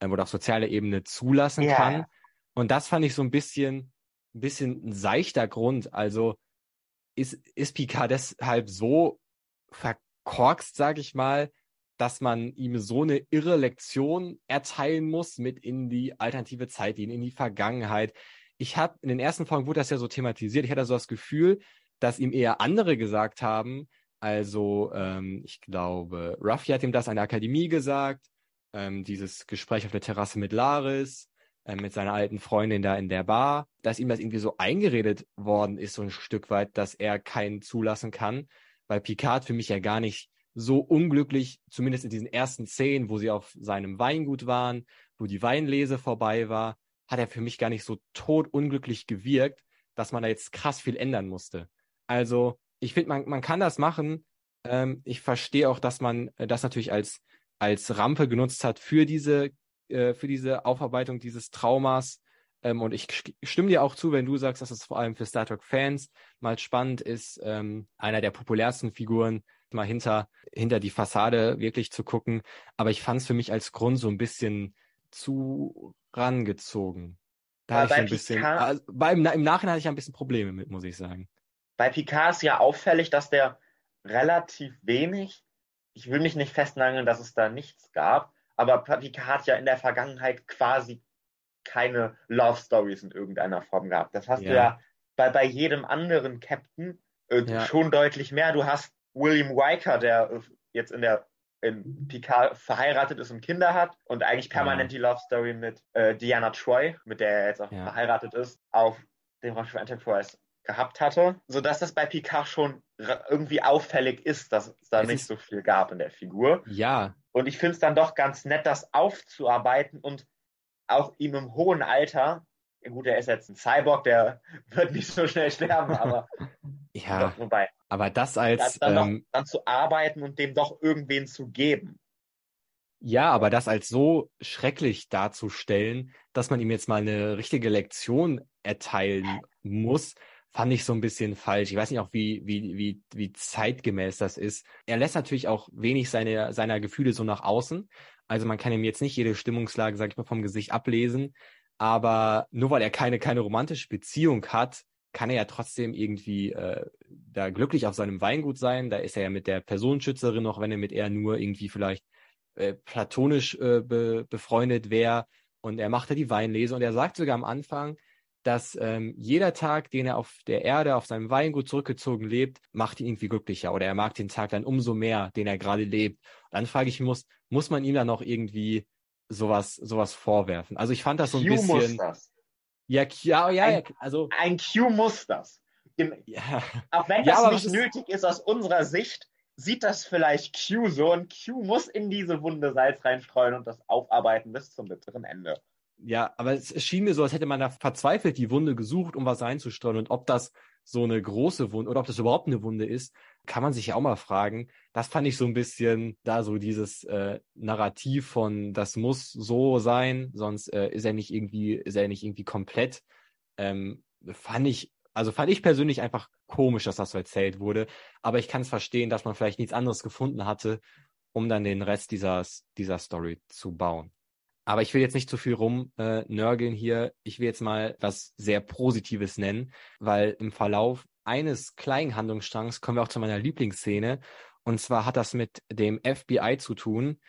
A: ähm, oder auf sozialer Ebene zulassen yeah. kann. Und das fand ich so ein bisschen, ein bisschen ein seichter Grund. Also ist, ist Picard deshalb so verkorkst, sag ich mal, dass man ihm so eine irre Lektion erteilen muss mit in die alternative Zeit, in die Vergangenheit, ich habe in den ersten Folgen wurde das ja so thematisiert. Ich hatte so das Gefühl, dass ihm eher andere gesagt haben. Also ähm, ich glaube, Ruffy hat ihm das an der Akademie gesagt. Ähm, dieses Gespräch auf der Terrasse mit Laris, äh, mit seiner alten Freundin da in der Bar, dass ihm das irgendwie so eingeredet worden ist, so ein Stück weit, dass er keinen zulassen kann, weil Picard für mich ja gar nicht so unglücklich, zumindest in diesen ersten Szenen, wo sie auf seinem Weingut waren, wo die Weinlese vorbei war, hat er für mich gar nicht so totunglücklich gewirkt, dass man da jetzt krass viel ändern musste. Also ich finde, man, man kann das machen. Ähm, ich verstehe auch, dass man äh, das natürlich als, als Rampe genutzt hat für diese, äh, für diese Aufarbeitung dieses Traumas. Ähm, und ich stimme dir auch zu, wenn du sagst, dass es vor allem für Star Trek-Fans mal spannend ist, ähm, einer der populärsten Figuren mal hinter, hinter die Fassade wirklich zu gucken. Aber ich fand es für mich als Grund so ein bisschen zu rangezogen. Da habe ich ein bisschen, Picard, also, beim, im Nachhinein hatte ich ein bisschen Probleme mit, muss ich sagen.
B: Bei Picard ist ja auffällig, dass der relativ wenig, ich will mich nicht festnageln, dass es da nichts gab, aber Picard hat ja in der Vergangenheit quasi keine Love Stories in irgendeiner Form gehabt. Das hast ja. du ja bei, bei jedem anderen Captain äh, ja. schon deutlich mehr. Du hast William Riker, der äh, jetzt in der in Picard verheiratet ist und Kinder hat und eigentlich permanent ja. die Love Story mit äh, Diana Troy, mit der er jetzt auch verheiratet ist, auf dem Raumschiff Enterprise gehabt hatte, sodass das bei Picard schon irgendwie auffällig ist, dass es da es nicht so viel gab in der Figur.
A: Ja.
B: Und ich finde es dann doch ganz nett, das aufzuarbeiten und auch ihm im hohen Alter, gut, er ist jetzt ein Cyborg, der <laughs> wird nicht so schnell sterben, aber <laughs>
A: ja. Doch, wobei, aber das als.
B: Dann, dann, ähm, dann zu arbeiten und dem doch irgendwen zu geben.
A: Ja, aber das als so schrecklich darzustellen, dass man ihm jetzt mal eine richtige Lektion erteilen muss, fand ich so ein bisschen falsch. Ich weiß nicht auch, wie, wie, wie, wie zeitgemäß das ist. Er lässt natürlich auch wenig seine, seiner Gefühle so nach außen. Also man kann ihm jetzt nicht jede Stimmungslage, sag ich mal, vom Gesicht ablesen. Aber nur weil er keine, keine romantische Beziehung hat, kann er ja trotzdem irgendwie äh, da glücklich auf seinem Weingut sein. Da ist er ja mit der Personenschützerin noch, wenn er mit er nur irgendwie vielleicht äh, platonisch äh, be befreundet wäre. Und er macht ja die Weinlese und er sagt sogar am Anfang, dass ähm, jeder Tag, den er auf der Erde, auf seinem Weingut zurückgezogen lebt, macht ihn irgendwie glücklicher oder er mag den Tag dann umso mehr, den er gerade lebt. Und dann frage ich mich, muss, muss man ihm dann noch irgendwie sowas, sowas vorwerfen? Also ich fand das so ein Q bisschen. Muss das.
B: Ja,
A: ja, ja, ein, also.
B: Ein Q muss das. Ja. Auch wenn das ja, nicht nötig ist aus unserer Sicht, sieht das vielleicht Q so und Q muss in diese Wunde Salz reinstreuen und das aufarbeiten bis zum bitteren Ende.
A: Ja, aber es schien mir so, als hätte man da verzweifelt die Wunde gesucht, um was reinzustreuen. Und ob das so eine große Wunde oder ob das überhaupt eine Wunde ist, kann man sich ja auch mal fragen. Das fand ich so ein bisschen da so dieses äh, Narrativ von, das muss so sein, sonst äh, ist er nicht irgendwie, ist er nicht irgendwie komplett. Ähm, fand ich also fand ich persönlich einfach komisch, dass das so erzählt wurde. Aber ich kann es verstehen, dass man vielleicht nichts anderes gefunden hatte, um dann den Rest dieser, dieser Story zu bauen. Aber ich will jetzt nicht zu viel rumnörgeln äh, hier. Ich will jetzt mal was sehr Positives nennen, weil im Verlauf eines kleinen Handlungsstrangs kommen wir auch zu meiner Lieblingsszene. Und zwar hat das mit dem FBI zu tun.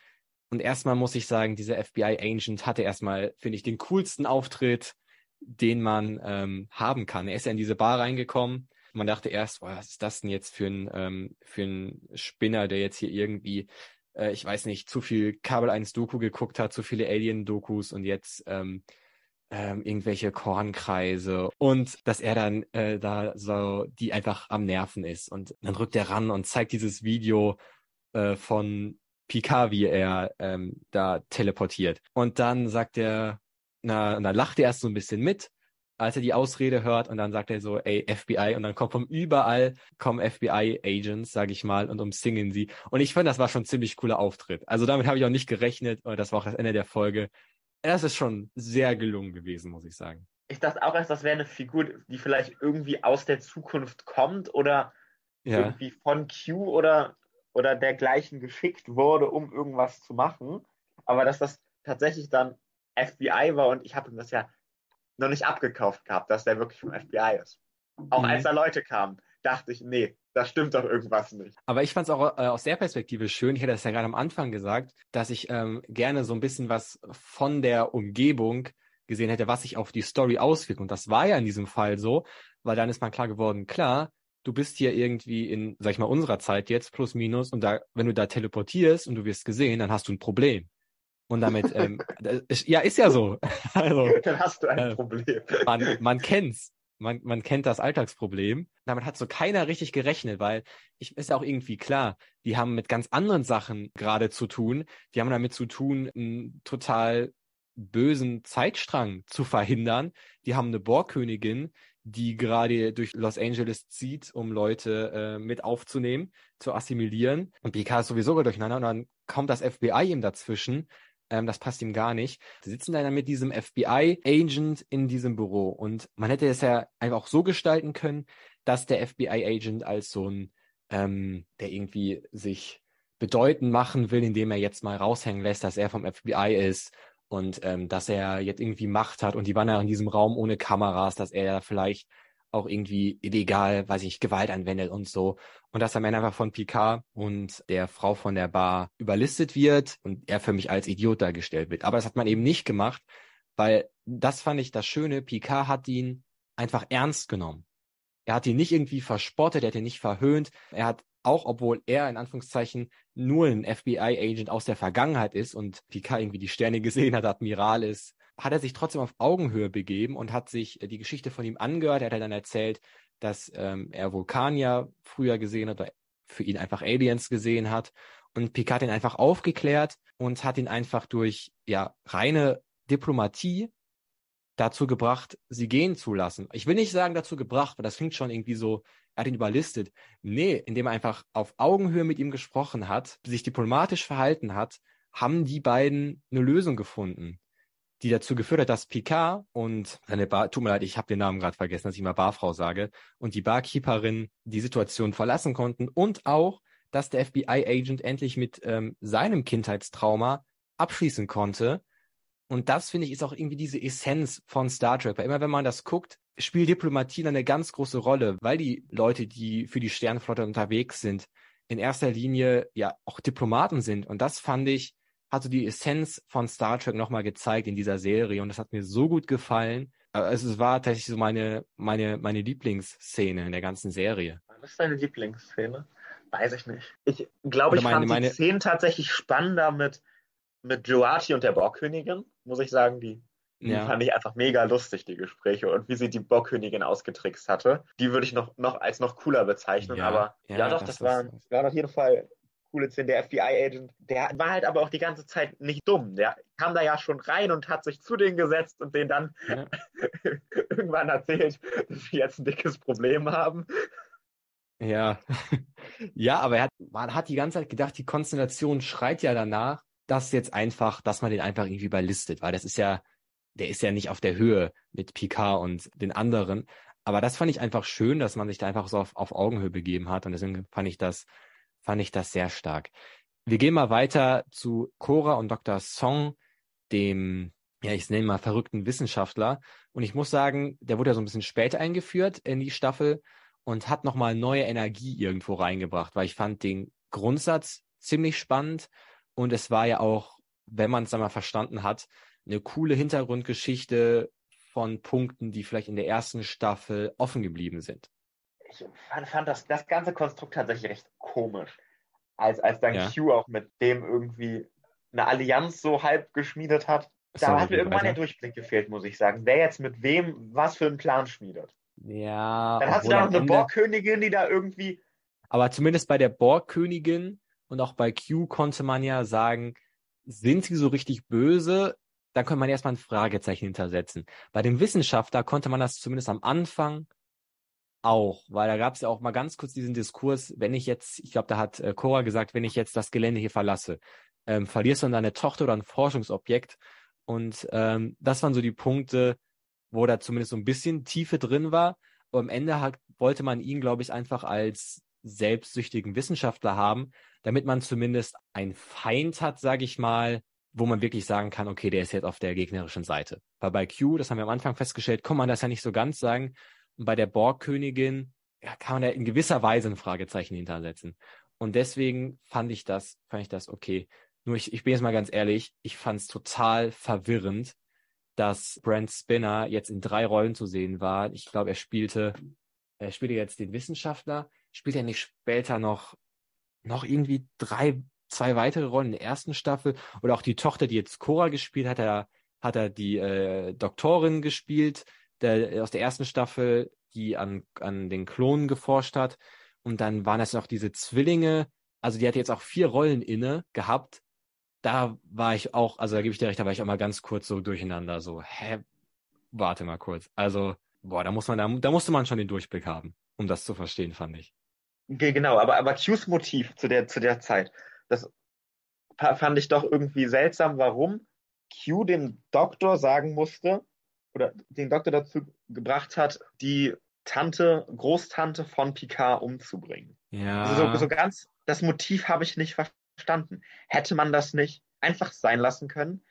A: Und erstmal muss ich sagen, dieser FBI-Agent hatte erstmal, finde ich, den coolsten Auftritt den man ähm, haben kann. Er ist ja in diese Bar reingekommen. Man dachte erst, boah, was ist das denn jetzt für ein, ähm, für ein Spinner, der jetzt hier irgendwie, äh, ich weiß nicht, zu viel Kabel 1 Doku geguckt hat, zu viele Alien-Dokus und jetzt ähm, ähm, irgendwelche Kornkreise und dass er dann äh, da so die einfach am Nerven ist und dann rückt er ran und zeigt dieses Video äh, von Picard, wie er ähm, da teleportiert. Und dann sagt er, na, na lacht er erst so ein bisschen mit, als er die Ausrede hört und dann sagt er so, ey, FBI und dann kommt von überall kommen FBI-Agents, sag ich mal, und umsingen sie. Und ich fand, das war schon ein ziemlich cooler Auftritt. Also damit habe ich auch nicht gerechnet und das war auch das Ende der Folge. Das ist schon sehr gelungen gewesen, muss ich sagen.
B: Ich dachte auch erst, das wäre eine Figur, die vielleicht irgendwie aus der Zukunft kommt oder ja. irgendwie von Q oder, oder dergleichen geschickt wurde, um irgendwas zu machen. Aber dass das tatsächlich dann FBI war und ich habe das ja noch nicht abgekauft gehabt, dass der wirklich vom FBI ist. Auch mhm. als da Leute kamen, dachte ich, nee, da stimmt doch irgendwas nicht.
A: Aber ich fand es auch äh, aus der Perspektive schön, ich hatte das ja gerade am Anfang gesagt, dass ich ähm, gerne so ein bisschen was von der Umgebung gesehen hätte, was sich auf die Story auswirkt. Und das war ja in diesem Fall so, weil dann ist man klar geworden, klar, du bist hier irgendwie in, sag ich mal, unserer Zeit jetzt, plus minus, und da, wenn du da teleportierst und du wirst gesehen, dann hast du ein Problem. Und damit, ähm, <laughs> ist, ja, ist ja so. <laughs>
B: Also, Dann hast du ein äh, Problem.
A: Man, man kennt's. Man, man kennt das Alltagsproblem. Damit hat so keiner richtig gerechnet, weil ich ist ja auch irgendwie klar, die haben mit ganz anderen Sachen gerade zu tun. Die haben damit zu tun, einen total bösen Zeitstrang zu verhindern. Die haben eine Bohrkönigin, die gerade durch Los Angeles zieht, um Leute äh, mit aufzunehmen, zu assimilieren. Und Picard ist sowieso durcheinander und dann kommt das FBI ihm dazwischen ähm, das passt ihm gar nicht. Sie sitzen dann mit diesem FBI-Agent in diesem Büro und man hätte es ja einfach auch so gestalten können, dass der FBI-Agent als so ein, ähm, der irgendwie sich bedeuten machen will, indem er jetzt mal raushängen lässt, dass er vom FBI ist und ähm, dass er jetzt irgendwie Macht hat und die waren ja in diesem Raum ohne Kameras, dass er ja vielleicht auch irgendwie illegal, weiß ich, Gewalt anwendet und so. Und dass am Ende einfach von Picard und der Frau von der Bar überlistet wird und er für mich als Idiot dargestellt wird. Aber das hat man eben nicht gemacht, weil das fand ich das Schöne. Picard hat ihn einfach ernst genommen. Er hat ihn nicht irgendwie verspottet, er hat ihn nicht verhöhnt. Er hat auch, obwohl er in Anführungszeichen nur ein FBI-Agent aus der Vergangenheit ist und Picard irgendwie die Sterne gesehen hat, Admiral ist, hat er sich trotzdem auf Augenhöhe begeben und hat sich äh, die Geschichte von ihm angehört. Er hat dann erzählt, dass ähm, er Vulkanier früher gesehen hat oder für ihn einfach Aliens gesehen hat. Und Picard hat ihn einfach aufgeklärt und hat ihn einfach durch ja reine Diplomatie dazu gebracht, sie gehen zu lassen. Ich will nicht sagen dazu gebracht, weil das klingt schon irgendwie so, er hat ihn überlistet. Nee, indem er einfach auf Augenhöhe mit ihm gesprochen hat, sich diplomatisch verhalten hat, haben die beiden eine Lösung gefunden die dazu geführt hat, dass Picard und seine Bar, tut mir leid, ich habe den Namen gerade vergessen, dass ich mal Barfrau sage, und die Barkeeperin die Situation verlassen konnten und auch, dass der FBI-Agent endlich mit ähm, seinem Kindheitstrauma abschließen konnte. Und das, finde ich, ist auch irgendwie diese Essenz von Star Trek. Weil immer wenn man das guckt, spielt Diplomatie eine ganz große Rolle, weil die Leute, die für die Sternflotte unterwegs sind, in erster Linie ja auch Diplomaten sind. Und das fand ich, hat so die Essenz von Star Trek nochmal gezeigt in dieser Serie. Und das hat mir so gut gefallen. Also es war tatsächlich so meine, meine, meine Lieblingsszene in der ganzen Serie.
B: Was ist deine Lieblingsszene? Weiß ich nicht. Ich glaube, ich meine, fand meine... die Szenen tatsächlich spannender mit, mit Joati und der Borgkönigin, muss ich sagen. Die, die ja. fand ich einfach mega lustig, die Gespräche und wie sie die Borgkönigin ausgetrickst hatte. Die würde ich noch, noch als noch cooler bezeichnen. Ja, aber ja, ja doch, das, das war, war auf jeden Fall coole Szene. Der FBI-Agent, der war halt aber auch die ganze Zeit nicht dumm. Der kam da ja schon rein und hat sich zu denen gesetzt und denen dann ja. <laughs> irgendwann erzählt, dass sie jetzt ein dickes Problem haben.
A: Ja, <laughs> ja, aber er hat, man hat die ganze Zeit gedacht, die Konstellation schreit ja danach, dass jetzt einfach, dass man den einfach irgendwie überlistet, weil das ist ja, der ist ja nicht auf der Höhe mit Picard und den anderen. Aber das fand ich einfach schön, dass man sich da einfach so auf, auf Augenhöhe begeben hat und deswegen fand ich das, fand ich das sehr stark. Wir gehen mal weiter zu Cora und Dr. Song, dem, ja, ich nenne mal verrückten Wissenschaftler. Und ich muss sagen, der wurde ja so ein bisschen später eingeführt in die Staffel und hat nochmal neue Energie irgendwo reingebracht, weil ich fand den Grundsatz ziemlich spannend und es war ja auch, wenn man es einmal verstanden hat, eine coole Hintergrundgeschichte von Punkten, die vielleicht in der ersten Staffel offen geblieben sind.
B: Ich fand, fand das, das ganze Konstrukt tatsächlich recht komisch. Als, als dann ja. Q auch mit dem irgendwie eine Allianz so halb geschmiedet hat. Da hat mir irgendwann weiter. der Durchblick gefehlt, muss ich sagen. Wer jetzt mit wem was für einen Plan schmiedet.
A: Ja.
B: Dann hast du da noch eine Ende... Borgkönigin, die da irgendwie.
A: Aber zumindest bei der Borgkönigin und auch bei Q konnte man ja sagen, sind sie so richtig böse? Dann könnte man erstmal ein Fragezeichen hintersetzen. Bei dem Wissenschaftler konnte man das zumindest am Anfang auch, weil da gab es ja auch mal ganz kurz diesen Diskurs, wenn ich jetzt, ich glaube, da hat äh, Cora gesagt, wenn ich jetzt das Gelände hier verlasse, ähm, verlierst du dann deine Tochter oder ein Forschungsobjekt. Und ähm, das waren so die Punkte, wo da zumindest so ein bisschen Tiefe drin war. Aber am Ende hat, wollte man ihn, glaube ich, einfach als selbstsüchtigen Wissenschaftler haben, damit man zumindest einen Feind hat, sage ich mal, wo man wirklich sagen kann, okay, der ist jetzt auf der gegnerischen Seite. Weil bei Q, das haben wir am Anfang festgestellt, kann man das ja nicht so ganz sagen. Und bei der Borgkönigin ja, kann man ja in gewisser Weise ein Fragezeichen hintersetzen. Und deswegen fand ich das, fand ich das okay. Nur ich, ich bin jetzt mal ganz ehrlich, ich fand es total verwirrend, dass Brent Spinner jetzt in drei Rollen zu sehen war. Ich glaube, er spielte, er spielte jetzt den Wissenschaftler, spielt er nicht später noch, noch irgendwie drei, zwei weitere Rollen in der ersten Staffel oder auch die Tochter, die jetzt Cora gespielt hat, er, hat er die äh, Doktorin gespielt, der, aus der ersten Staffel, die an, an den Klonen geforscht hat. Und dann waren es noch diese Zwillinge. Also die hat jetzt auch vier Rollen inne gehabt da war ich auch, also da gebe ich dir recht, da war ich auch mal ganz kurz so durcheinander, so, hä, warte mal kurz. Also, boah, da muss man, da, da musste man schon den Durchblick haben, um das zu verstehen, fand ich.
B: Genau, aber, aber Qs Motiv zu der, zu der Zeit, das fand ich doch irgendwie seltsam, warum Q dem Doktor sagen musste, oder den Doktor dazu gebracht hat, die Tante, Großtante von Picard umzubringen.
A: Ja.
B: Also so, so ganz, das Motiv habe ich nicht verstanden. Hätte man das nicht einfach sein lassen können?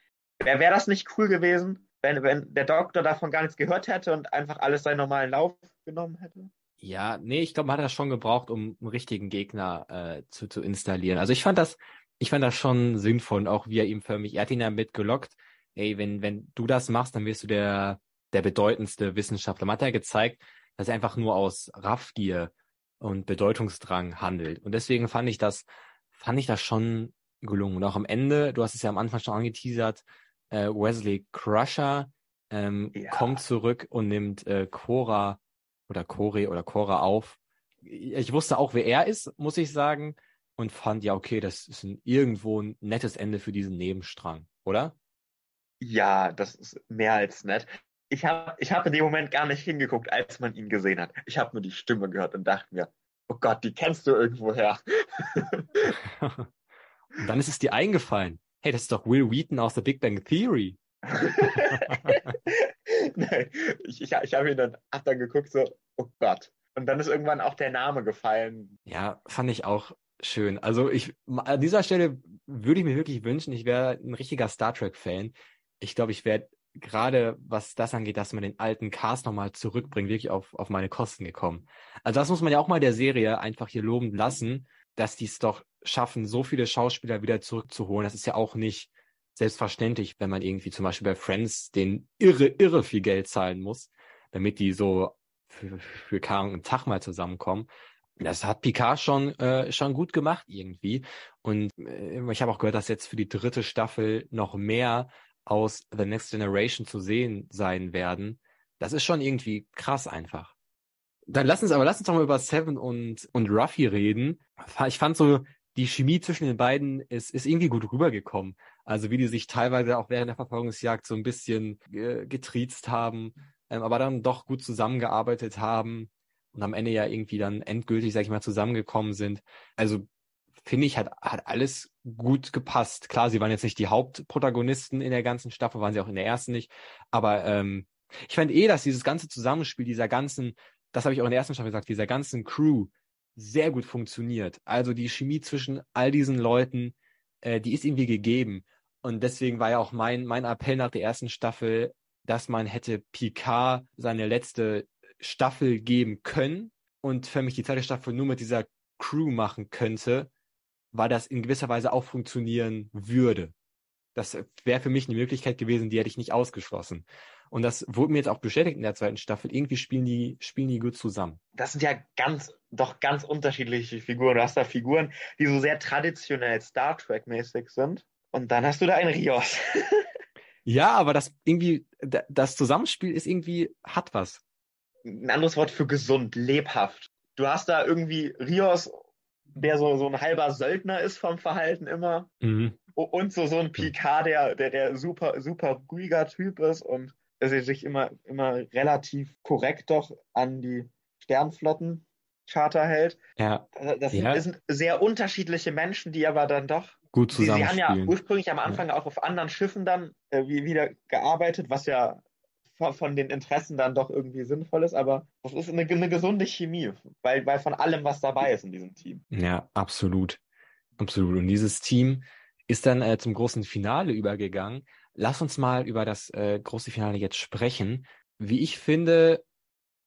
B: Wäre wär das nicht cool gewesen, wenn, wenn der Doktor davon gar nichts gehört hätte und einfach alles seinen normalen Lauf genommen hätte?
A: Ja, nee, ich glaube, man hat das schon gebraucht, um einen richtigen Gegner äh, zu, zu installieren. Also ich fand das, ich fand das schon sinnvoll auch wie er ihm für mich, er hat ihn ja mitgelockt, ey, wenn, wenn du das machst, dann wirst du der, der bedeutendste Wissenschaftler. Man hat ja gezeigt, dass er einfach nur aus Raffgier und Bedeutungsdrang handelt. Und deswegen fand ich das fand ich das schon gelungen. Und auch am Ende, du hast es ja am Anfang schon angeteasert, äh, Wesley Crusher ähm, ja. kommt zurück und nimmt äh, Cora oder Core oder Cora auf. Ich wusste auch, wer er ist, muss ich sagen, und fand ja, okay, das ist ein, irgendwo ein nettes Ende für diesen Nebenstrang, oder?
B: Ja, das ist mehr als nett. Ich habe ich hab in dem Moment gar nicht hingeguckt, als man ihn gesehen hat. Ich habe nur die Stimme gehört und dachte mir, oh Gott, die kennst du irgendwoher. <laughs>
A: und dann ist es dir eingefallen. Hey, das ist doch Will Wheaton aus der Big Bang Theory. <laughs>
B: Nein, ich, ich, ich habe ihn dann, hab dann geguckt, so, oh Gott. Und dann ist irgendwann auch der Name gefallen.
A: Ja, fand ich auch schön. Also ich, an dieser Stelle würde ich mir wirklich wünschen, ich wäre ein richtiger Star Trek-Fan. Ich glaube, ich wäre gerade, was das angeht, dass man den alten Cast nochmal zurückbringt, wirklich auf, auf meine Kosten gekommen. Also das muss man ja auch mal der Serie einfach hier loben lassen, dass die es doch schaffen, so viele Schauspieler wieder zurückzuholen. Das ist ja auch nicht selbstverständlich, wenn man irgendwie zum Beispiel bei Friends den irre, irre viel Geld zahlen muss, damit die so für, für Karren einen Tag mal zusammenkommen. Das hat Picard schon, äh, schon gut gemacht irgendwie. Und äh, ich habe auch gehört, dass jetzt für die dritte Staffel noch mehr aus The Next Generation zu sehen sein werden. Das ist schon irgendwie krass einfach. Dann lass uns aber lass uns doch mal über Seven und, und Ruffy reden. Ich fand so, die Chemie zwischen den beiden ist, ist irgendwie gut rübergekommen. Also wie die sich teilweise auch während der Verfolgungsjagd so ein bisschen äh, getriezt haben, ähm, aber dann doch gut zusammengearbeitet haben und am Ende ja irgendwie dann endgültig, sag ich mal, zusammengekommen sind. Also finde ich, hat, hat alles gut gepasst. Klar, sie waren jetzt nicht die Hauptprotagonisten in der ganzen Staffel, waren sie auch in der ersten nicht. Aber ähm, ich fand eh, dass dieses ganze Zusammenspiel dieser ganzen, das habe ich auch in der ersten Staffel gesagt, dieser ganzen Crew sehr gut funktioniert. Also die Chemie zwischen all diesen Leuten, äh, die ist irgendwie gegeben. Und deswegen war ja auch mein, mein Appell nach der ersten Staffel, dass man hätte Picard seine letzte Staffel geben können und für mich die zweite Staffel nur mit dieser Crew machen könnte, weil das in gewisser Weise auch funktionieren würde. Das wäre für mich eine Möglichkeit gewesen, die hätte ich nicht ausgeschlossen. Und das wurde mir jetzt auch bestätigt in der zweiten Staffel. Irgendwie spielen die, spielen die gut zusammen.
B: Das sind ja ganz, doch ganz unterschiedliche Figuren. Du hast da Figuren, die so sehr traditionell Star Trek-mäßig sind. Und dann hast du da einen Rios. <laughs>
A: ja, aber das irgendwie, das Zusammenspiel ist irgendwie, hat was.
B: Ein anderes Wort für gesund, lebhaft. Du hast da irgendwie Rios, der so, so ein halber Söldner ist vom Verhalten immer. Mhm. Und so, so ein Picard, der, der, der super, super ruhiger Typ ist und er sich immer, immer relativ korrekt doch an die Sternflotten Charter hält.
A: Ja.
B: Das sind, ja. sind sehr unterschiedliche Menschen, die aber dann doch
A: gut zusammen. Sie,
B: haben ja ursprünglich am Anfang ja. auch auf anderen Schiffen dann äh, wieder gearbeitet, was ja von, den Interessen dann doch irgendwie sinnvoll ist, aber das ist eine, eine gesunde Chemie, weil, weil von allem was dabei ist in diesem Team.
A: Ja, absolut. Absolut. Und dieses Team ist dann äh, zum großen Finale übergegangen. Lass uns mal über das äh, große Finale jetzt sprechen. Wie ich finde,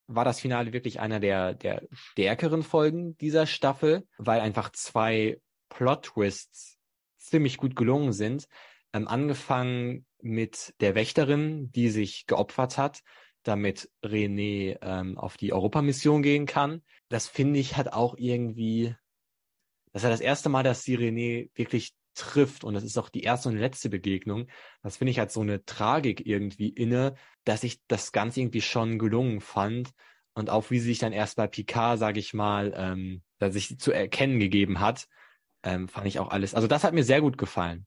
A: war das Finale wirklich einer der, der stärkeren Folgen dieser Staffel, weil einfach zwei Plot-Twists ziemlich gut gelungen sind. Ähm, angefangen mit der Wächterin, die sich geopfert hat, damit René ähm, auf die Europamission gehen kann. Das finde ich hat auch irgendwie, das ist ja das erste Mal, dass sie René wirklich trifft und das ist auch die erste und letzte Begegnung. Das finde ich hat so eine Tragik irgendwie inne, dass ich das Ganze irgendwie schon gelungen fand und auch wie sie sich dann erst bei Picard, sage ich mal, ähm, sich zu erkennen gegeben hat, ähm, fand ich auch alles. Also das hat mir sehr gut gefallen.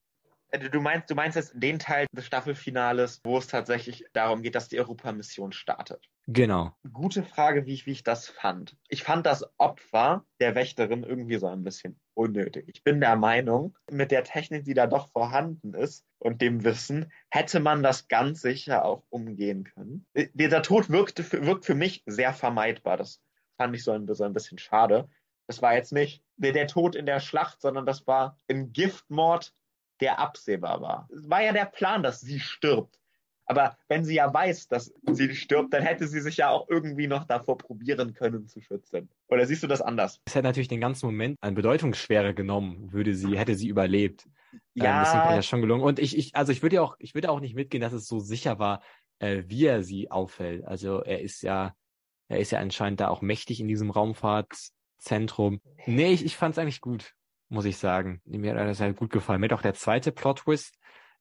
B: Äh, du meinst, du meinst jetzt den Teil des Staffelfinales, wo es tatsächlich darum geht, dass die Europamission startet.
A: Genau.
B: Gute Frage, wie ich, wie ich das fand. Ich fand das Opfer der Wächterin irgendwie so ein bisschen unnötig. Ich bin der Meinung, mit der Technik, die da doch vorhanden ist und dem Wissen, hätte man das ganz sicher auch umgehen können. Äh, dieser Tod wirkte wirkt für mich sehr vermeidbar. Das fand ich so ein, so ein bisschen schade. Das war jetzt nicht der, der Tod in der Schlacht, sondern das war ein Giftmord, der absehbar war. Es war ja der Plan, dass sie stirbt. Aber wenn sie ja weiß, dass sie stirbt, dann hätte sie sich ja auch irgendwie noch davor probieren können zu schützen. Oder siehst du das anders?
A: Es hätte natürlich den ganzen Moment an Bedeutungsschwere genommen, würde sie, hätte sie überlebt.
B: Ähm, ja. Ähm,
A: das wäre ja schon gelungen. Und ich, ich, also ich würde ja auch, ich würde auch nicht mitgehen, dass es so sicher war, äh, wie er sie auffällt. Also er ist ja, er ist ja anscheinend da auch mächtig in diesem Raumfahrtzentrum. Nee, ich, ich fand es eigentlich gut, muss ich sagen. Mir hat das halt gut gefallen. Mir hat auch der zweite Plot-Twist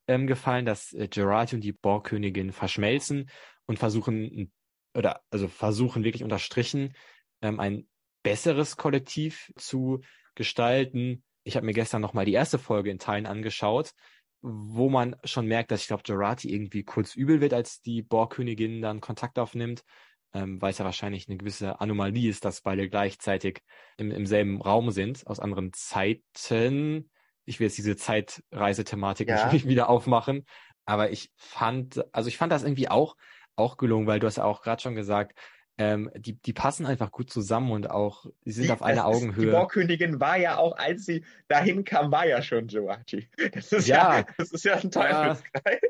A: ähm, gefallen, dass äh, Gerati und die Borgkönigin verschmelzen und versuchen, oder also versuchen wirklich unterstrichen, ähm, ein besseres Kollektiv zu gestalten. Ich habe mir gestern nochmal die erste Folge in Teilen angeschaut, wo man schon merkt, dass ich glaube, Gerati irgendwie kurz übel wird, als die Borgkönigin dann Kontakt aufnimmt, ähm, weil es ja wahrscheinlich eine gewisse Anomalie ist, dass beide gleichzeitig im, im selben Raum sind, aus anderen Zeiten ich will jetzt diese Zeitreisethematik ja. nicht <laughs> wieder aufmachen. Aber ich fand, also ich fand das irgendwie auch, auch gelungen, weil du hast ja auch gerade schon gesagt, ähm, die, die passen einfach gut zusammen und auch, die sind die, auf einer Augenhöhe. die
B: Bohrkönigin war ja auch, als sie dahin kam, war ja schon Joachi. Das ist ja, ja das ist ja ein Teufelskreis.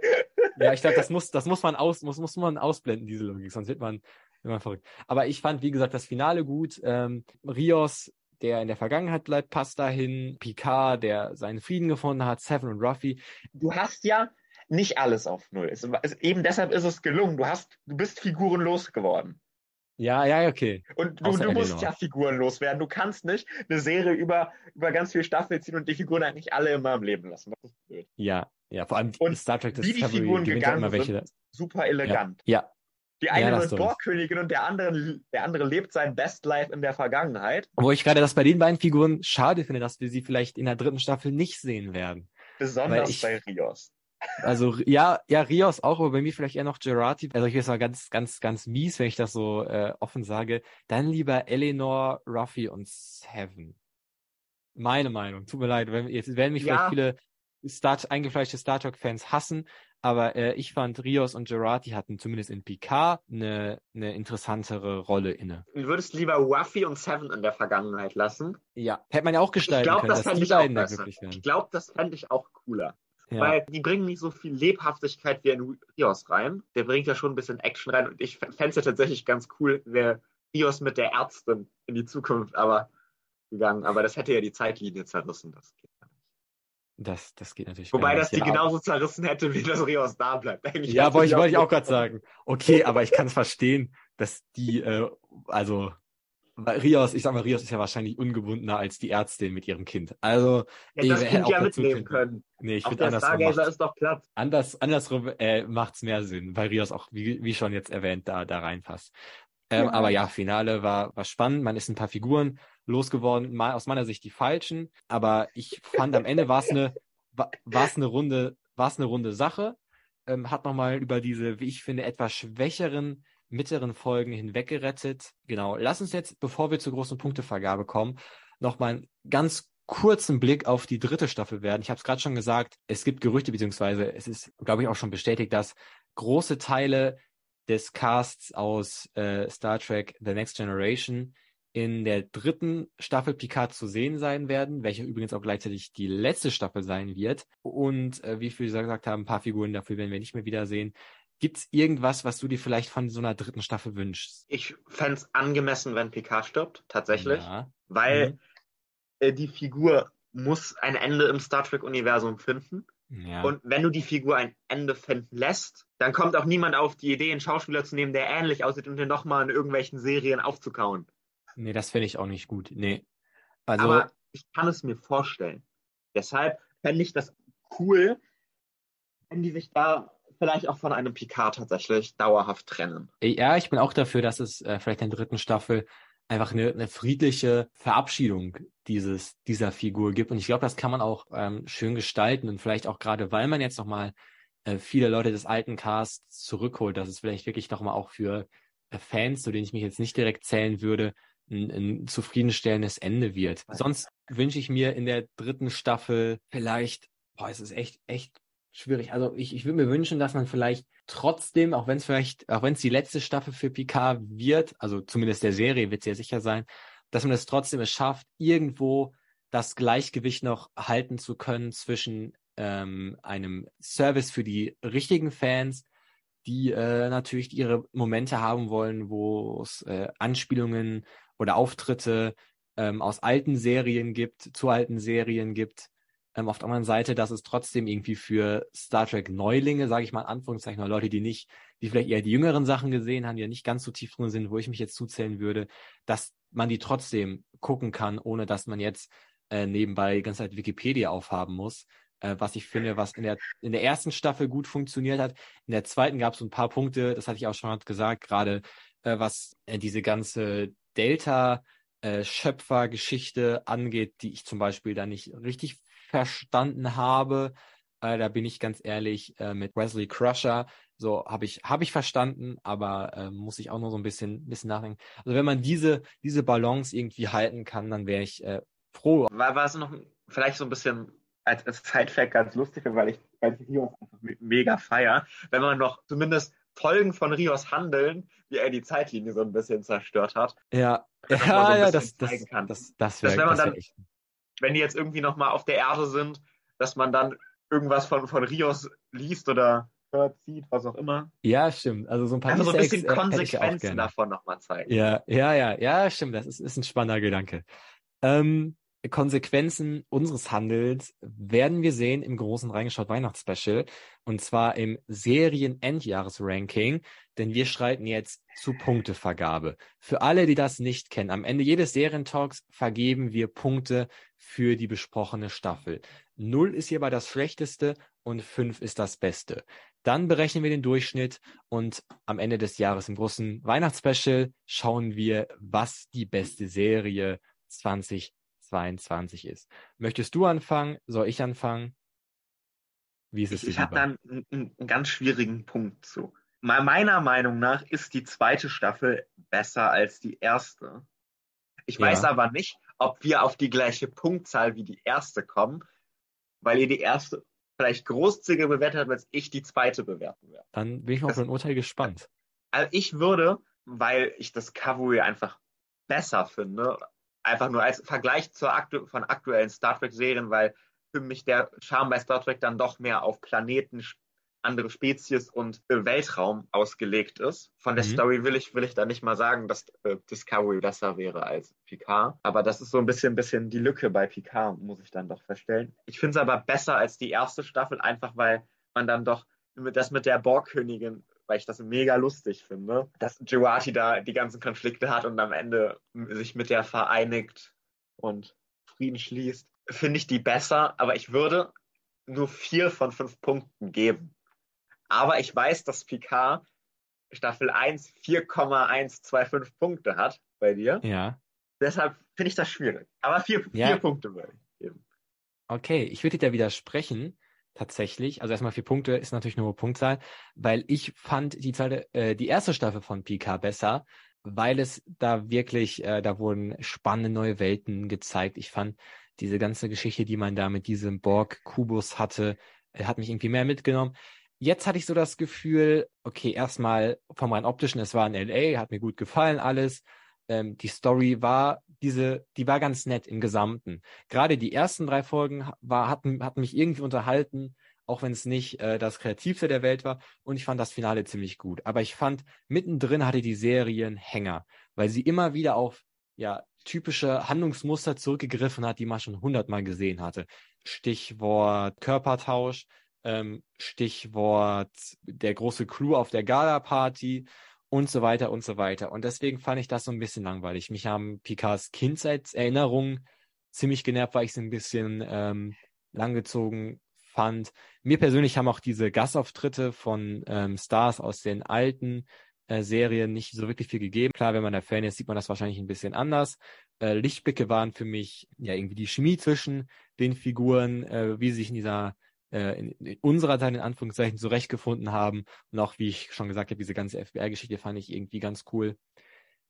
A: Ja, ich glaube, das muss, das muss man aus, muss, muss man ausblenden, diese Logik, sonst wird man, man verrückt. Aber ich fand, wie gesagt, das Finale gut. Ähm, Rios, der in der Vergangenheit bleibt, passt dahin. Picard, der seinen Frieden gefunden hat, Seven und Ruffy.
B: Du hast ja nicht alles auf Null. Es, es, eben deshalb ist es gelungen. Du hast, du bist figurenlos geworden.
A: Ja, ja, okay.
B: Und du, du musst ja Figuren loswerden. Du kannst nicht eine Serie über, über ganz viele Staffeln ziehen und die Figuren eigentlich alle immer am Leben lassen. Das ist
A: blöd. Ja, ja, vor allem
B: und Star Trek Discovery wie die Figuren gegangen ja welche... sind, super elegant.
A: Ja. ja.
B: Die eine ja, wird Borgkönigin und der andere, der andere lebt sein Best Life in der Vergangenheit.
A: Wo ich gerade das bei den beiden Figuren schade finde, dass wir sie vielleicht in der dritten Staffel nicht sehen werden.
B: Besonders ich, bei Rios.
A: Also ja, ja, Rios auch, aber bei mir vielleicht eher noch Gerati. Also ich es mal ganz, ganz, ganz mies, wenn ich das so äh, offen sage. Dann lieber Eleanor, Ruffy und Seven. Meine Meinung. Tut mir leid, wenn, jetzt werden mich ja. vielleicht viele Star eingefleischte Star Trek-Fans hassen, aber äh, ich fand Rios und Gerati hatten zumindest in Picard eine, eine interessantere Rolle inne.
B: Du würdest lieber Ruffy und Seven in der Vergangenheit lassen?
A: Ja, hätte man ja auch gestalten ich glaub, können,
B: das dass die beiden da glücklich werden. Ich glaube, das fände ich auch cooler. Ja. Weil die bringen nicht so viel Lebhaftigkeit wie ein Rios rein. Der bringt ja schon ein bisschen Action rein. Und ich fände es ja tatsächlich ganz cool, wäre Rios mit der Ärztin in die Zukunft aber gegangen. Aber das hätte ja die Zeitlinie zerrissen. Das geht.
A: Das, das geht natürlich
B: Wobei das die genauso zerrissen hätte, wie das Rios da bleibt.
A: Eigentlich ja, wollte ich, wollte ich auch gerade sagen. Okay, aber ich kann es verstehen, dass die, äh, also Rios, ich sag mal, Rios ist ja wahrscheinlich ungebundener als die Ärztin mit ihrem Kind. Also,
B: ja, das Kind ja mitnehmen können.
A: Nee, ich finde andersrum. Macht, ist doch Platz. Anders, andersrum äh, macht's mehr Sinn, weil Rios auch, wie, wie schon jetzt erwähnt, da, da reinpasst. Ähm, ja. Aber ja, Finale war, war spannend. Man ist ein paar Figuren losgeworden, mal aus meiner Sicht die falschen. Aber ich fand am Ende war es eine, war es eine runde, war es eine runde Sache. Ähm, hat nochmal über diese, wie ich finde, etwas schwächeren mittleren Folgen hinweg gerettet. Genau. Lass uns jetzt, bevor wir zur großen Punktevergabe kommen, nochmal einen ganz kurzen Blick auf die dritte Staffel werden. Ich habe es gerade schon gesagt, es gibt Gerüchte, beziehungsweise es ist, glaube ich, auch schon bestätigt, dass große Teile des Casts aus äh, Star Trek The Next Generation in der dritten Staffel Picard zu sehen sein werden, welche übrigens auch gleichzeitig die letzte Staffel sein wird. Und äh, wie wir gesagt haben, ein paar Figuren dafür werden wir nicht mehr wiedersehen. Gibt's irgendwas, was du dir vielleicht von so einer dritten Staffel wünschst?
B: Ich fände angemessen, wenn Picard stirbt, tatsächlich. Ja. Weil mhm. äh, die Figur muss ein Ende im Star Trek-Universum finden. Ja. Und wenn du die Figur ein Ende finden lässt, dann kommt auch niemand auf die Idee, einen Schauspieler zu nehmen, der ähnlich aussieht und den nochmal in irgendwelchen Serien aufzukauen.
A: Nee, das finde ich auch nicht gut. Nee. Also...
B: Aber ich kann es mir vorstellen. Deshalb fände ich das cool, wenn die sich da vielleicht auch von einem Picard tatsächlich dauerhaft trennen.
A: Ja, ich bin auch dafür, dass es äh, vielleicht in der dritten Staffel einfach eine, eine friedliche Verabschiedung dieses, dieser Figur gibt. Und ich glaube, das kann man auch ähm, schön gestalten und vielleicht auch gerade, weil man jetzt nochmal äh, viele Leute des alten Casts zurückholt, dass es vielleicht wirklich nochmal auch für äh, Fans, zu denen ich mich jetzt nicht direkt zählen würde, ein, ein zufriedenstellendes Ende wird. Sonst wünsche ich mir in der dritten Staffel vielleicht, boah, es ist echt, echt schwierig. Also ich, ich würde mir wünschen, dass man vielleicht trotzdem, auch wenn es vielleicht, auch wenn es die letzte Staffel für Picard wird, also zumindest der Serie wird es ja sicher sein, dass man es trotzdem es schafft, irgendwo das Gleichgewicht noch halten zu können zwischen ähm, einem Service für die richtigen Fans, die äh, natürlich ihre Momente haben wollen, wo es äh, Anspielungen oder Auftritte ähm, aus alten Serien gibt, zu alten Serien gibt ähm, auf der anderen Seite, dass es trotzdem irgendwie für Star Trek Neulinge, sage ich mal in Anführungszeichen, Leute, die nicht, die vielleicht eher die jüngeren Sachen gesehen haben, die ja nicht ganz so tief drin sind, wo ich mich jetzt zuzählen würde, dass man die trotzdem gucken kann, ohne dass man jetzt äh, nebenbei die ganze Zeit Wikipedia aufhaben muss. Äh, was ich finde, was in der, in der ersten Staffel gut funktioniert hat. In der zweiten gab es ein paar Punkte, das hatte ich auch schon gesagt, gerade äh, was äh, diese ganze Delta äh, Schöpfergeschichte angeht, die ich zum Beispiel da nicht richtig verstanden habe. Äh, da bin ich ganz ehrlich äh, mit Wesley Crusher. So habe ich habe ich verstanden, aber äh, muss ich auch noch so ein bisschen bisschen nachdenken. Also wenn man diese diese Balance irgendwie halten kann, dann wäre ich äh, froh.
B: War, war es noch vielleicht so ein bisschen als, als Side-Fact ganz lustig, weil ich, weil ich Rios einfach mega feier, wenn man noch zumindest Folgen von Rios Handeln, wie er die Zeitlinie so ein bisschen zerstört hat.
A: Ja, ja, so ja, das, das, kann. das, das wäre,
B: wenn man dann, wenn die jetzt irgendwie nochmal auf der Erde sind, dass man dann irgendwas von, von Rios liest oder hört, sieht, was auch immer.
A: Ja, stimmt. Also so ein paar
B: also so ein bisschen äh, Konsequenzen davon nochmal zeigen.
A: Ja, ja, ja, ja, stimmt. Das ist, ist ein spannender Gedanke. Ähm, Konsequenzen unseres Handels werden wir sehen im großen Reingeschaut Weihnachtsspecial und zwar im Serien-Endjahresranking, denn wir schreiten jetzt zu Punktevergabe. Für alle, die das nicht kennen, am Ende jedes Serientalks vergeben wir Punkte für die besprochene Staffel. Null ist hierbei das Schlechteste und fünf ist das Beste. Dann berechnen wir den Durchschnitt und am Ende des Jahres im großen Weihnachtsspecial schauen wir, was die beste Serie 2022 ist. Möchtest du anfangen? Soll ich anfangen?
B: Wie ist es Ich, ich habe da einen, einen ganz schwierigen Punkt zu. Meiner Meinung nach ist die zweite Staffel besser als die erste. Ich ja. weiß aber nicht, ob wir auf die gleiche Punktzahl wie die erste kommen, weil ihr die erste vielleicht großzügiger bewertet habt, als ich die zweite bewerten werde.
A: Dann bin ich auf ein Urteil gespannt.
B: Also ich würde, weil ich das Cavalry einfach besser finde, einfach nur als Vergleich zur aktu von aktuellen Star Trek-Serien, weil für mich der Charme bei Star Trek dann doch mehr auf Planeten, andere Spezies und Weltraum ausgelegt ist. Von der mhm. Story will ich, will ich da nicht mal sagen, dass äh, Discovery besser wäre als Picard. Aber das ist so ein bisschen, bisschen die Lücke bei Picard, muss ich dann doch feststellen. Ich finde es aber besser als die erste Staffel, einfach weil man dann doch das mit der Borgkönigin weil ich das mega lustig finde, dass Jawati da die ganzen Konflikte hat und am Ende sich mit der vereinigt und Frieden schließt. Finde ich die besser, aber ich würde nur vier von fünf Punkten geben. Aber ich weiß, dass Picard Staffel 1 4,125 Punkte hat bei dir.
A: Ja.
B: Deshalb finde ich das schwierig. Aber vier, ja. vier Punkte würde ich geben.
A: Okay, ich würde dir da widersprechen tatsächlich. Also erstmal vier Punkte ist natürlich nur eine Punktzahl, weil ich fand die zweite, äh, die erste Staffel von Pika besser, weil es da wirklich, äh, da wurden spannende neue Welten gezeigt. Ich fand diese ganze Geschichte, die man da mit diesem Borg-Kubus hatte, äh, hat mich irgendwie mehr mitgenommen. Jetzt hatte ich so das Gefühl, okay, erstmal vom rein optischen, es war in LA, hat mir gut gefallen alles ähm, die Story war diese, die war ganz nett im Gesamten. Gerade die ersten drei Folgen war, hatten, hatten mich irgendwie unterhalten, auch wenn es nicht äh, das kreativste der Welt war. Und ich fand das Finale ziemlich gut. Aber ich fand, mittendrin hatte die Serie einen Hänger, weil sie immer wieder auf ja, typische Handlungsmuster zurückgegriffen hat, die man schon hundertmal gesehen hatte. Stichwort Körpertausch, ähm, Stichwort der große Clou auf der Gala-Party und so weiter und so weiter. Und deswegen fand ich das so ein bisschen langweilig. Mich haben Picards Kindheitserinnerungen ziemlich genervt, weil ich es ein bisschen ähm, langgezogen fand. Mir persönlich haben auch diese Gastauftritte von ähm, Stars aus den alten äh, Serien nicht so wirklich viel gegeben. Klar, wenn man der Fan ist, sieht man das wahrscheinlich ein bisschen anders. Äh, Lichtblicke waren für mich ja irgendwie die Chemie zwischen den Figuren, äh, wie sie sich in dieser äh, in, in unserer Zeit in Anführungszeichen zurechtgefunden haben. Und auch, wie ich schon gesagt habe, diese ganze FBI-Geschichte fand ich irgendwie ganz cool.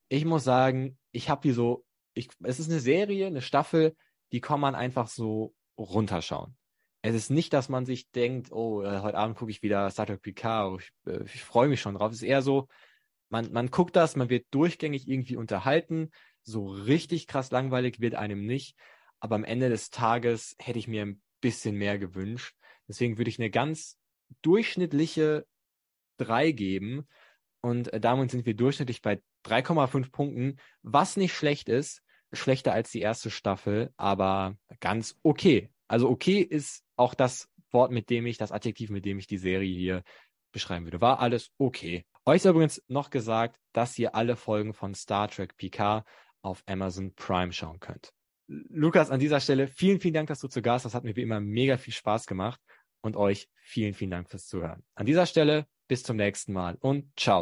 A: Ich muss sagen, ich habe die so, ich, es ist eine Serie, eine Staffel, die kann man einfach so runterschauen. Es ist nicht, dass man sich denkt, oh, äh, heute Abend gucke ich wieder Star Trek Picard, oh, ich, äh, ich freue mich schon drauf. Es ist eher so, man, man guckt das, man wird durchgängig irgendwie unterhalten. So richtig krass langweilig wird einem nicht. Aber am Ende des Tages hätte ich mir ein bisschen mehr gewünscht. Deswegen würde ich eine ganz durchschnittliche 3 geben. Und äh, damit sind wir durchschnittlich bei 3,5 Punkten, was nicht schlecht ist. Schlechter als die erste Staffel, aber ganz okay. Also okay ist auch das Wort, mit dem ich, das Adjektiv, mit dem ich die Serie hier beschreiben würde. War alles okay. Euch ist übrigens noch gesagt, dass ihr alle Folgen von Star Trek PK auf Amazon Prime schauen könnt. Lukas, an dieser Stelle vielen, vielen Dank, dass du zu Gast warst. Das hat mir wie immer mega viel Spaß gemacht und euch vielen, vielen Dank fürs Zuhören. An dieser Stelle bis zum nächsten Mal und ciao.